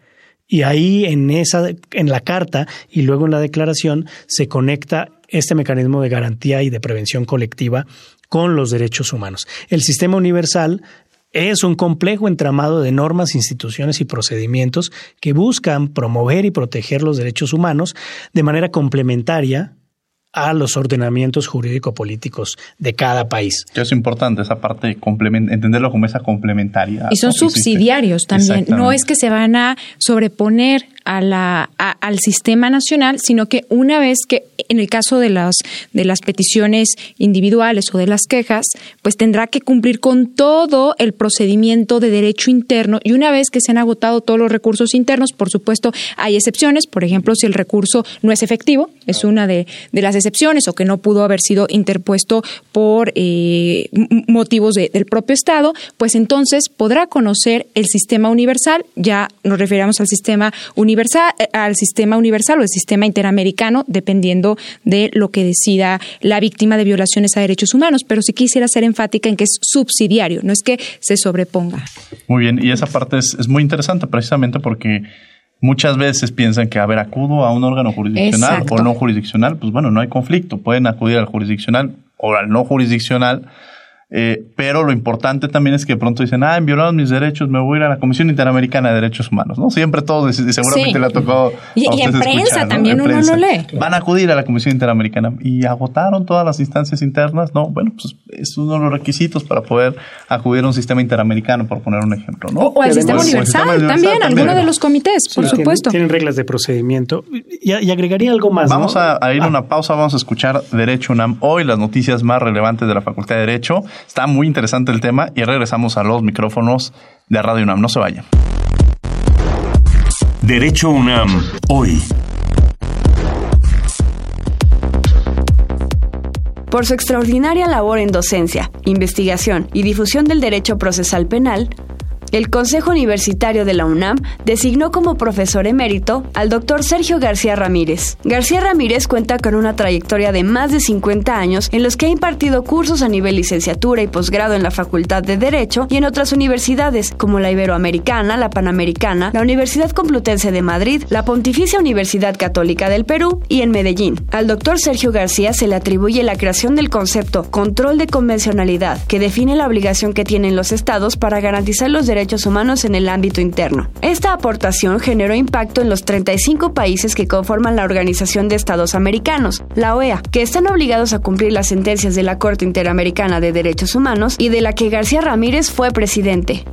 Y ahí en esa, en la carta y luego en la declaración se conecta este mecanismo de garantía y de prevención colectiva con los derechos humanos. El sistema universal es un complejo entramado de normas, instituciones y procedimientos que buscan promover y proteger los derechos humanos de manera complementaria a los ordenamientos jurídico-políticos de cada país. Es importante esa parte, entenderlo como esa complementaria. Y son subsidiarios también. No es que se van a sobreponer a la, al sistema nacional, sino que una vez que, en el caso de las, de las peticiones individuales o de las quejas, pues tendrá que cumplir con todo el procedimiento de derecho interno. Y una vez que se han agotado todos los recursos internos, por supuesto, hay excepciones, por ejemplo, si el recurso no es efectivo, es una de, de las excepciones, o que no pudo haber sido interpuesto por eh, motivos del propio Estado, pues entonces podrá conocer el sistema universal, ya nos referimos al sistema universal, universal, eh, al sistema universal o el sistema interamericano, dependiendo de lo que decida la víctima de violaciones a derechos humanos. Pero sí quisiera ser enfática en que es subsidiario, no es que se sobreponga. Muy bien, y esa parte es, es muy interesante precisamente porque muchas veces piensan que, a ver, acudo a un órgano jurisdiccional o no jurisdiccional, pues bueno, no hay conflicto, pueden acudir al jurisdiccional o al no jurisdiccional eh, pero lo importante también es que de pronto dicen, ah, han violado mis derechos, me voy a ir a la Comisión Interamericana de Derechos Humanos, ¿no? Siempre todos, seguramente le ha tocado. Y, en prensa también uno lo lee. Van a acudir a la Comisión Interamericana y agotaron todas las instancias internas, ¿no? Bueno, pues es uno de los requisitos para poder acudir a un sistema interamericano, por poner un ejemplo, ¿no? O, al sistema universal, también, alguno de los comités, por supuesto. Tienen, reglas de procedimiento. Y, agregaría algo más. Vamos a, ir a ah. una pausa, vamos a escuchar Derecho UNAM hoy, las noticias más relevantes de la Facultad de Derecho. Está muy interesante el tema y regresamos a los micrófonos de Radio UNAM. No se vayan. Derecho UNAM, hoy. Por su extraordinaria labor en docencia, investigación y difusión del derecho procesal penal, el Consejo Universitario de la UNAM designó como profesor emérito al doctor Sergio García Ramírez. García Ramírez cuenta con una trayectoria de más de 50 años en los que ha impartido cursos a nivel licenciatura y posgrado en la Facultad de Derecho y en otras universidades como la Iberoamericana, la Panamericana, la Universidad Complutense de Madrid, la Pontificia Universidad Católica del Perú y en Medellín. Al doctor Sergio García se le atribuye la creación del concepto control de convencionalidad, que define la obligación que tienen los estados para garantizar los derechos derechos humanos en el ámbito interno. Esta aportación generó impacto en los 35 países que conforman la Organización de Estados Americanos, la OEA, que están obligados a cumplir las sentencias de la Corte Interamericana de Derechos Humanos y de la que García Ramírez fue presidente.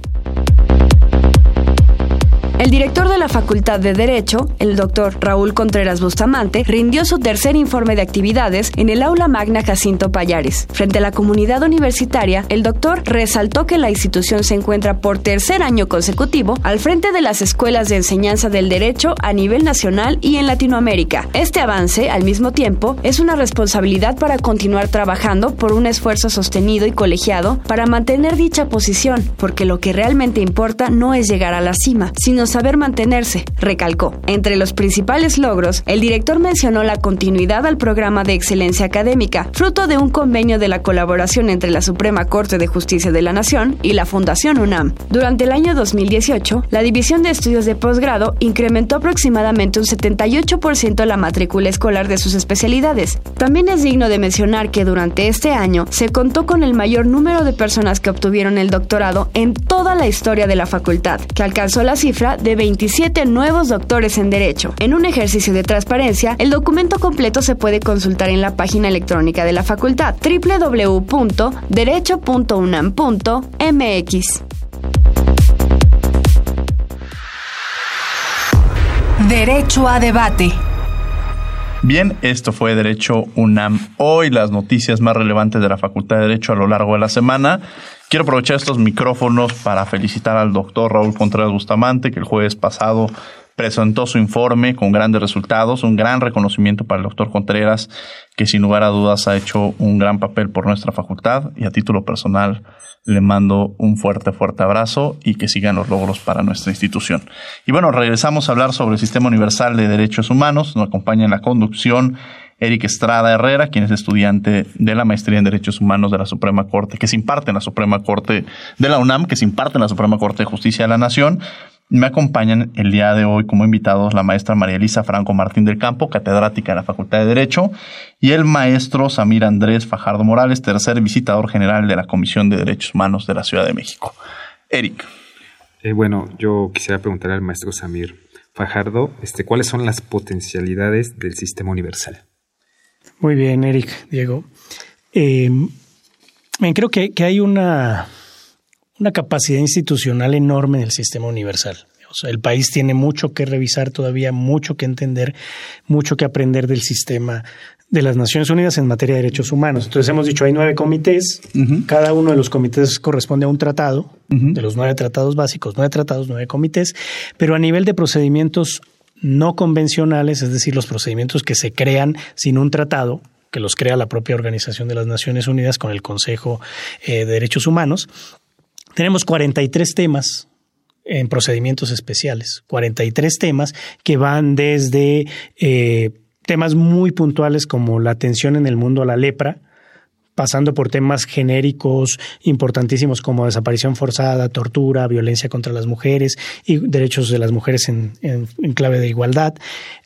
El director de la Facultad de Derecho, el doctor Raúl Contreras Bustamante, rindió su tercer informe de actividades en el aula magna Jacinto Payares. Frente a la comunidad universitaria, el doctor resaltó que la institución se encuentra por tercer año consecutivo al frente de las escuelas de enseñanza del derecho a nivel nacional y en Latinoamérica. Este avance, al mismo tiempo, es una responsabilidad para continuar trabajando por un esfuerzo sostenido y colegiado para mantener dicha posición, porque lo que realmente importa no es llegar a la cima, sino saber mantenerse, recalcó. Entre los principales logros, el director mencionó la continuidad al programa de excelencia académica, fruto de un convenio de la colaboración entre la Suprema Corte de Justicia de la Nación y la Fundación UNAM. Durante el año 2018, la División de Estudios de Posgrado incrementó aproximadamente un 78% la matrícula escolar de sus especialidades. También es digno de mencionar que durante este año se contó con el mayor número de personas que obtuvieron el doctorado en toda la historia de la facultad, que alcanzó la cifra de 27 nuevos doctores en Derecho. En un ejercicio de transparencia, el documento completo se puede consultar en la página electrónica de la facultad www.derecho.unam.mx. Derecho a debate. Bien, esto fue Derecho UNAM. Hoy las noticias más relevantes de la Facultad de Derecho a lo largo de la semana. Quiero aprovechar estos micrófonos para felicitar al doctor Raúl Contreras Bustamante, que el jueves pasado presentó su informe con grandes resultados, un gran reconocimiento para el doctor Contreras, que sin lugar a dudas ha hecho un gran papel por nuestra facultad y a título personal le mando un fuerte, fuerte abrazo y que sigan los logros para nuestra institución. Y bueno, regresamos a hablar sobre el Sistema Universal de Derechos Humanos. Nos acompaña en la conducción Eric Estrada Herrera, quien es estudiante de la maestría en Derechos Humanos de la Suprema Corte, que se imparte en la Suprema Corte de la UNAM, que se imparte en la Suprema Corte de Justicia de la Nación. Me acompañan el día de hoy como invitados la maestra María Elisa Franco Martín del Campo, catedrática en la Facultad de Derecho, y el maestro Samir Andrés Fajardo Morales, tercer visitador general de la Comisión de Derechos Humanos de la Ciudad de México. Eric. Eh, bueno, yo quisiera preguntar al maestro Samir Fajardo, este, ¿cuáles son las potencialidades del sistema universal? Muy bien, Eric, Diego. Eh, creo que, que hay una una capacidad institucional enorme en el sistema universal. O sea, el país tiene mucho que revisar todavía, mucho que entender, mucho que aprender del sistema de las Naciones Unidas en materia de derechos humanos. Entonces hemos dicho, hay nueve comités, cada uno de los comités corresponde a un tratado, de los nueve tratados básicos, nueve tratados, nueve comités, pero a nivel de procedimientos no convencionales, es decir, los procedimientos que se crean sin un tratado, que los crea la propia Organización de las Naciones Unidas con el Consejo eh, de Derechos Humanos, tenemos 43 temas en procedimientos especiales, 43 temas que van desde eh, temas muy puntuales como la atención en el mundo a la lepra, pasando por temas genéricos importantísimos como desaparición forzada, tortura, violencia contra las mujeres y derechos de las mujeres en clave de igualdad,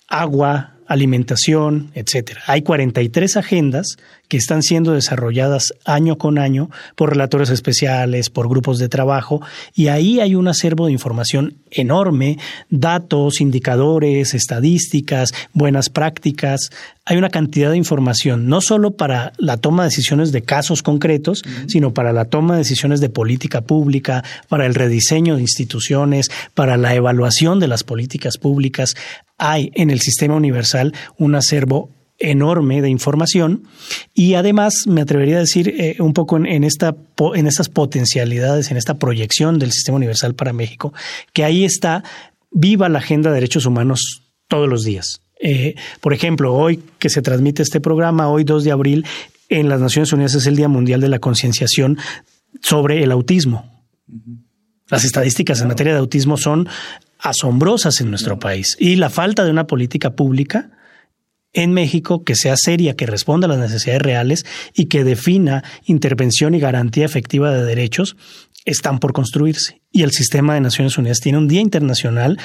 agua, alimentación, etcétera. Hay 43 agendas que están siendo desarrolladas año con año por relatores especiales, por grupos de trabajo, y ahí hay un acervo de información enorme, datos, indicadores, estadísticas, buenas prácticas. Hay una cantidad de información, no solo para la toma de decisiones de casos concretos, sino para la toma de decisiones de política pública, para el rediseño de instituciones, para la evaluación de las políticas públicas. Hay en el sistema universal un acervo enorme de información y además me atrevería a decir eh, un poco en, esta en estas potencialidades, en esta proyección del sistema universal para México, que ahí está viva la agenda de derechos humanos todos los días. Eh, por ejemplo, hoy que se transmite este programa, hoy 2 de abril, en las Naciones Unidas es el Día Mundial de la Concienciación sobre el autismo. Las estadísticas en materia de autismo son asombrosas en nuestro país y la falta de una política pública en México que sea seria, que responda a las necesidades reales y que defina intervención y garantía efectiva de derechos, están por construirse. Y el sistema de Naciones Unidas tiene un Día Internacional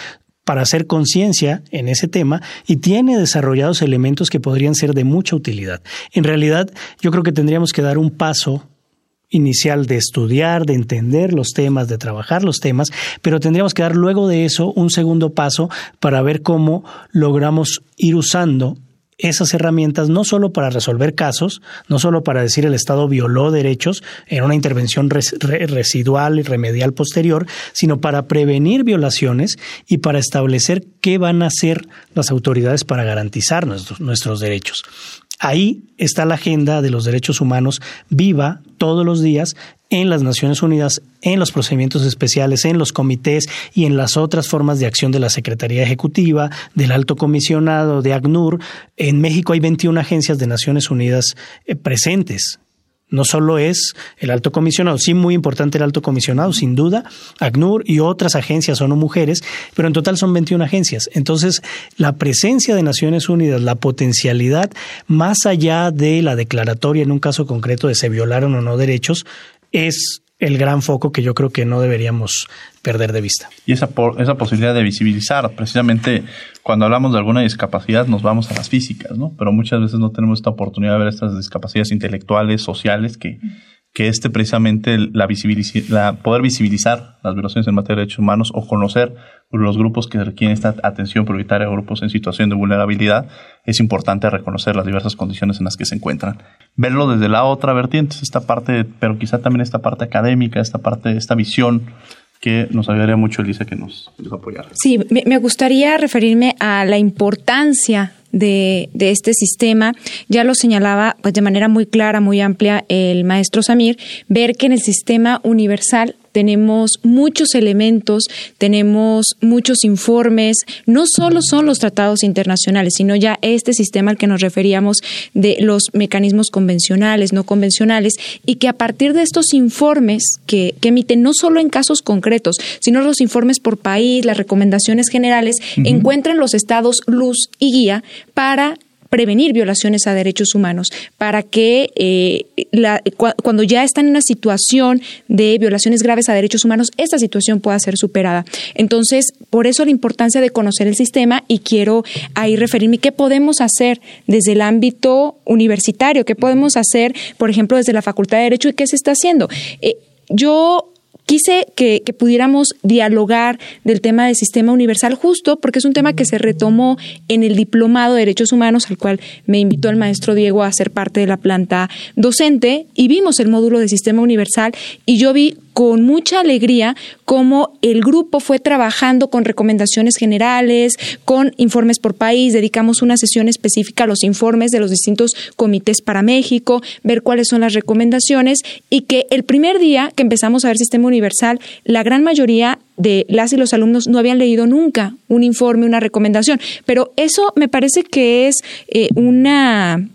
para hacer conciencia en ese tema y tiene desarrollados elementos que podrían ser de mucha utilidad. En realidad, yo creo que tendríamos que dar un paso inicial de estudiar, de entender los temas, de trabajar los temas, pero tendríamos que dar luego de eso un segundo paso para ver cómo logramos ir usando esas herramientas no solo para resolver casos, no solo para decir el Estado violó derechos en una intervención residual y remedial posterior, sino para prevenir violaciones y para establecer qué van a hacer las autoridades para garantizar nuestros derechos. Ahí está la agenda de los derechos humanos viva todos los días en las Naciones Unidas, en los procedimientos especiales, en los comités y en las otras formas de acción de la Secretaría Ejecutiva, del Alto Comisionado, de ACNUR. En México hay 21 agencias de Naciones Unidas eh, presentes no solo es el alto comisionado, sí muy importante el alto comisionado, sin duda, ACNUR y otras agencias son mujeres, pero en total son 21 agencias. Entonces, la presencia de Naciones Unidas, la potencialidad, más allá de la declaratoria en un caso concreto de se violaron o no derechos, es el gran foco que yo creo que no deberíamos perder de vista. Y esa, esa posibilidad de visibilizar, precisamente cuando hablamos de alguna discapacidad nos vamos a las físicas, ¿no? Pero muchas veces no tenemos esta oportunidad de ver estas discapacidades intelectuales, sociales, que, que este precisamente la, la poder visibilizar las violaciones en materia de derechos humanos o conocer los grupos que requieren esta atención prioritaria grupos en situación de vulnerabilidad, es importante reconocer las diversas condiciones en las que se encuentran. Verlo desde la otra vertiente, esta parte, pero quizá también esta parte académica, esta parte, esta visión que nos ayudaría mucho, Elisa, que nos apoyara. Sí, me gustaría referirme a la importancia de, de, este sistema. Ya lo señalaba pues de manera muy clara, muy amplia el maestro Samir, ver que en el sistema universal tenemos muchos elementos, tenemos muchos informes, no solo son los tratados internacionales, sino ya este sistema al que nos referíamos de los mecanismos convencionales, no convencionales, y que a partir de estos informes que, que emiten no solo en casos concretos, sino los informes por país, las recomendaciones generales, encuentran los estados luz y guía para prevenir violaciones a derechos humanos, para que eh, cuando ya están en una situación de violaciones graves a derechos humanos, esta situación pueda ser superada. Entonces, por eso la importancia de conocer el sistema y quiero ahí referirme qué podemos hacer desde el ámbito universitario, qué podemos hacer, por ejemplo, desde la Facultad de Derecho y qué se está haciendo. Eh, yo quise que, pudiéramos dialogar del tema del sistema universal justo porque es un tema que se retomó en el diplomado de derechos humanos al cual me invitó el maestro Diego a ser parte de la planta docente y vimos el módulo de sistema universal y yo vi con mucha alegría cómo el grupo fue trabajando con recomendaciones generales, con informes por país, dedicamos una sesión específica a los informes de los distintos comités para México, ver cuáles son las recomendaciones y que el primer día que empezamos a ver sistema universal, la gran mayoría de las y los alumnos no habían leído nunca un informe, una recomendación, pero eso me parece que es eh, una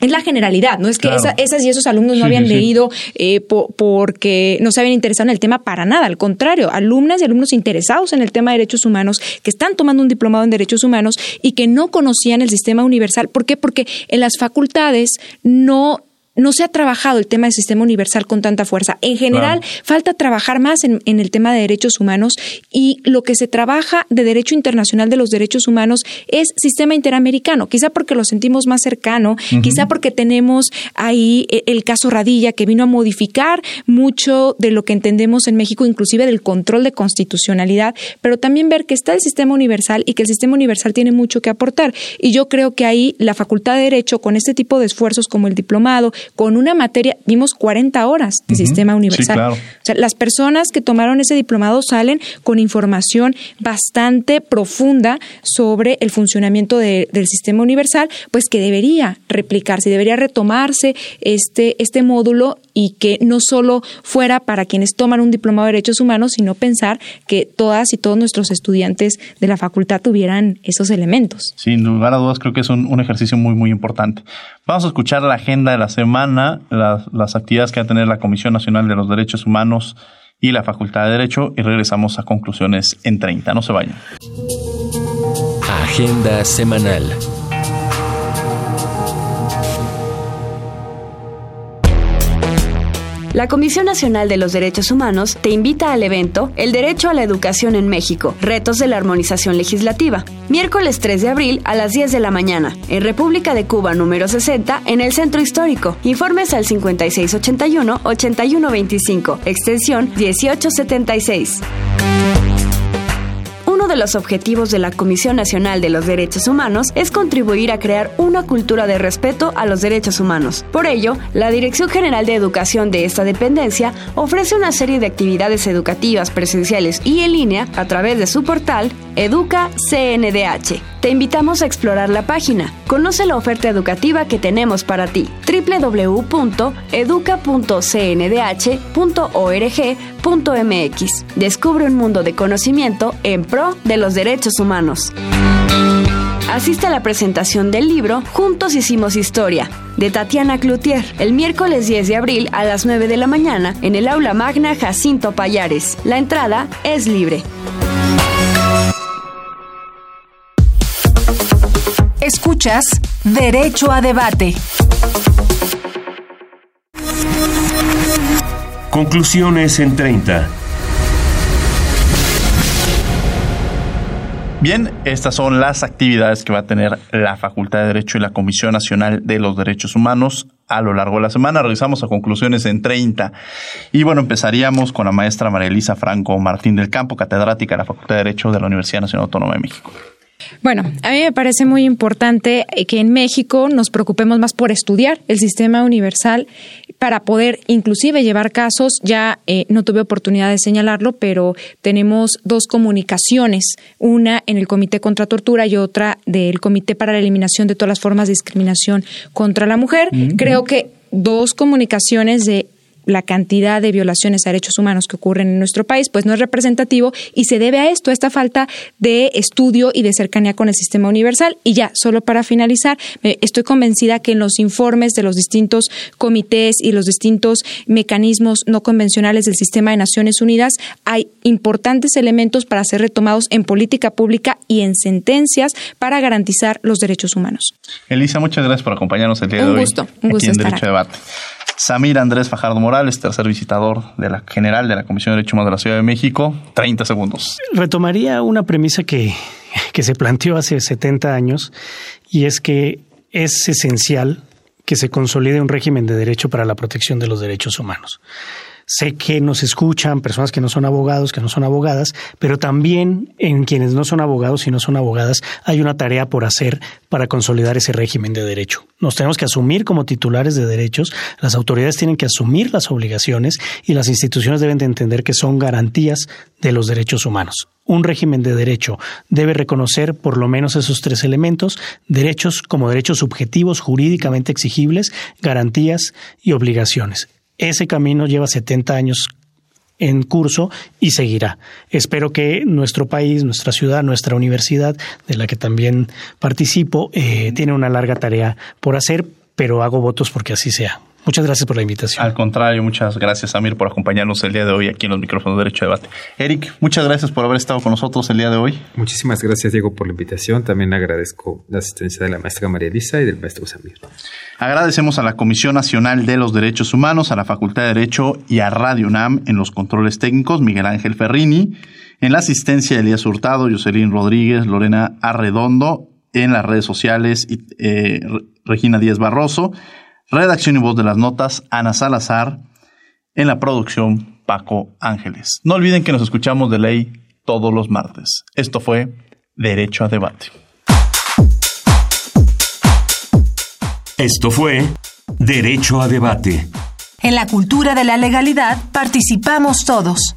es la generalidad, no es que esas y esos alumnos no habían leído eh, porque no se habían interesado en el tema para nada, al contrario, alumnas y alumnos interesados en el tema de derechos humanos que están tomando un diplomado en derechos humanos y que no conocían el sistema universal. ¿Por qué? Porque en las facultades no no se ha trabajado el tema del sistema universal con tanta fuerza. En general, falta trabajar más en, el tema de derechos humanos y lo que se trabaja de derecho internacional de los derechos humanos es sistema interamericano, quizá porque lo sentimos más cercano, quizá porque tenemos ahí e, el caso Radilla que vino a modificar mucho de lo que entendemos en México, inclusive del control de constitucionalidad, pero también ver que está el sistema universal y que el sistema universal tiene mucho que aportar. Y yo creo que ahí la Facultad de Derecho, con este tipo de esfuerzos como el diplomado, con una materia, vimos 40 horas de sistema universal. O sea, las personas que tomaron ese diplomado salen con información bastante profunda sobre el funcionamiento del sistema universal, pues que debería replicarse, debería retomarse este, este módulo y que no solo fuera para quienes toman un diplomado de derechos humanos, sino pensar que todas y todos nuestros estudiantes de la facultad tuvieran esos elementos. Sin lugar a dudas, creo que es un, ejercicio muy, muy importante. Vamos a escuchar la agenda de la semana, las, actividades que va a tener la Comisión Nacional de los Derechos Humanos y la Facultad de Derecho y regresamos a conclusiones en 30. No se vayan. Agenda semanal. La Comisión Nacional de los Derechos Humanos te invita al evento El Derecho a la Educación en México, Retos de la Armonización Legislativa, miércoles 3 de abril a las 10 de la mañana, en República de Cuba número 60, en el Centro Histórico. Informes al 5681-8125, extensión 1876 de los objetivos de la Comisión Nacional de los Derechos Humanos es contribuir a crear una cultura de respeto a los derechos humanos. Por ello, la Dirección General de Educación de esta dependencia ofrece una serie de actividades educativas presenciales y en línea a través de su portal Educa CNDH. Te invitamos a explorar la página. Conoce la oferta educativa que tenemos para ti. www.educa.cndh.org.mx. Descubre un mundo de conocimiento en pro de los derechos humanos. Asiste a la presentación del libro Juntos hicimos historia, de Tatiana Cloutier, el miércoles 10 de abril a las 9 de la mañana en el aula magna Jacinto Payares. La entrada es libre. Escuchas Derecho a Debate. Conclusiones en 30. Bien, estas son las actividades que va a tener la Facultad de Derecho y la Comisión Nacional de los Derechos Humanos a lo largo de la semana. Regresamos a conclusiones en 30. Y bueno, empezaríamos con la maestra María Elisa Franco Martín del Campo, catedrática de la Facultad de Derecho de la Universidad Nacional Autónoma de México. Bueno, a mí me parece muy importante que en México nos preocupemos más por estudiar el sistema universal para poder inclusive llevar casos. Ya eh, no tuve oportunidad de señalarlo, pero tenemos dos comunicaciones, una en el Comité contra Tortura y otra del Comité para la Eliminación de todas las formas de discriminación contra la mujer. Creo que dos comunicaciones de la cantidad de violaciones a derechos humanos que ocurren en nuestro país, pues no es representativo y se debe a esto, a esta falta de estudio y de cercanía con el sistema universal. Y ya, solo para finalizar, estoy convencida que en los informes de los distintos comités y los distintos mecanismos no convencionales del sistema de Naciones Unidas hay importantes elementos para ser retomados en política pública y en sentencias para garantizar los derechos humanos. Elisa, muchas gracias por acompañarnos el día de hoy. Gusto, un gusto, aquí en Derecho Debate. Samir Andrés Fajardo Morales, tercer visitador de la general de la Comisión de Derechos Humanos de la Ciudad de México. 30 segundos. Retomaría una premisa que, que se planteó hace 70 años y es que es esencial que se consolide un régimen de derecho para la protección de los derechos humanos. Sé que nos escuchan personas que no son abogados, que no son abogadas, pero también en quienes no son abogados y no son abogadas hay una tarea por hacer para consolidar ese régimen de derecho. Nos tenemos que asumir como titulares de derechos, las autoridades tienen que asumir las obligaciones y las instituciones deben de entender que son garantías de los derechos humanos. Un régimen de derecho debe reconocer por lo menos esos tres elementos, derechos como derechos subjetivos jurídicamente exigibles, garantías y obligaciones. Ese camino lleva 70 años en curso y seguirá. Espero que nuestro país, nuestra ciudad, nuestra universidad, de la que también participo, eh, tiene una larga tarea por hacer, pero hago votos porque así sea. Muchas gracias por la invitación. Al contrario, muchas gracias, Amir, por acompañarnos el día de hoy aquí en los micrófonos de Derecho de Debate. Eric, muchas gracias por haber estado con nosotros el día de hoy. Muchísimas gracias, Diego, por la invitación. También agradezco la asistencia de la maestra María Elisa y del maestro Samir. Agradecemos a la Comisión Nacional de los Derechos Humanos, a la Facultad de Derecho y a Radio UNAM en los controles técnicos, Miguel Ángel Ferrini, en la asistencia Elías Hurtado, Jocelyn Rodríguez, Lorena Arredondo, en las redes sociales, eh, Regina Díaz Barroso, Redacción y voz de las notas, Ana Salazar. En la producción, Paco Ángeles. No olviden que nos escuchamos de ley todos los martes. Esto fue Derecho a Debate. Esto fue Derecho a Debate. En la cultura de la legalidad participamos todos.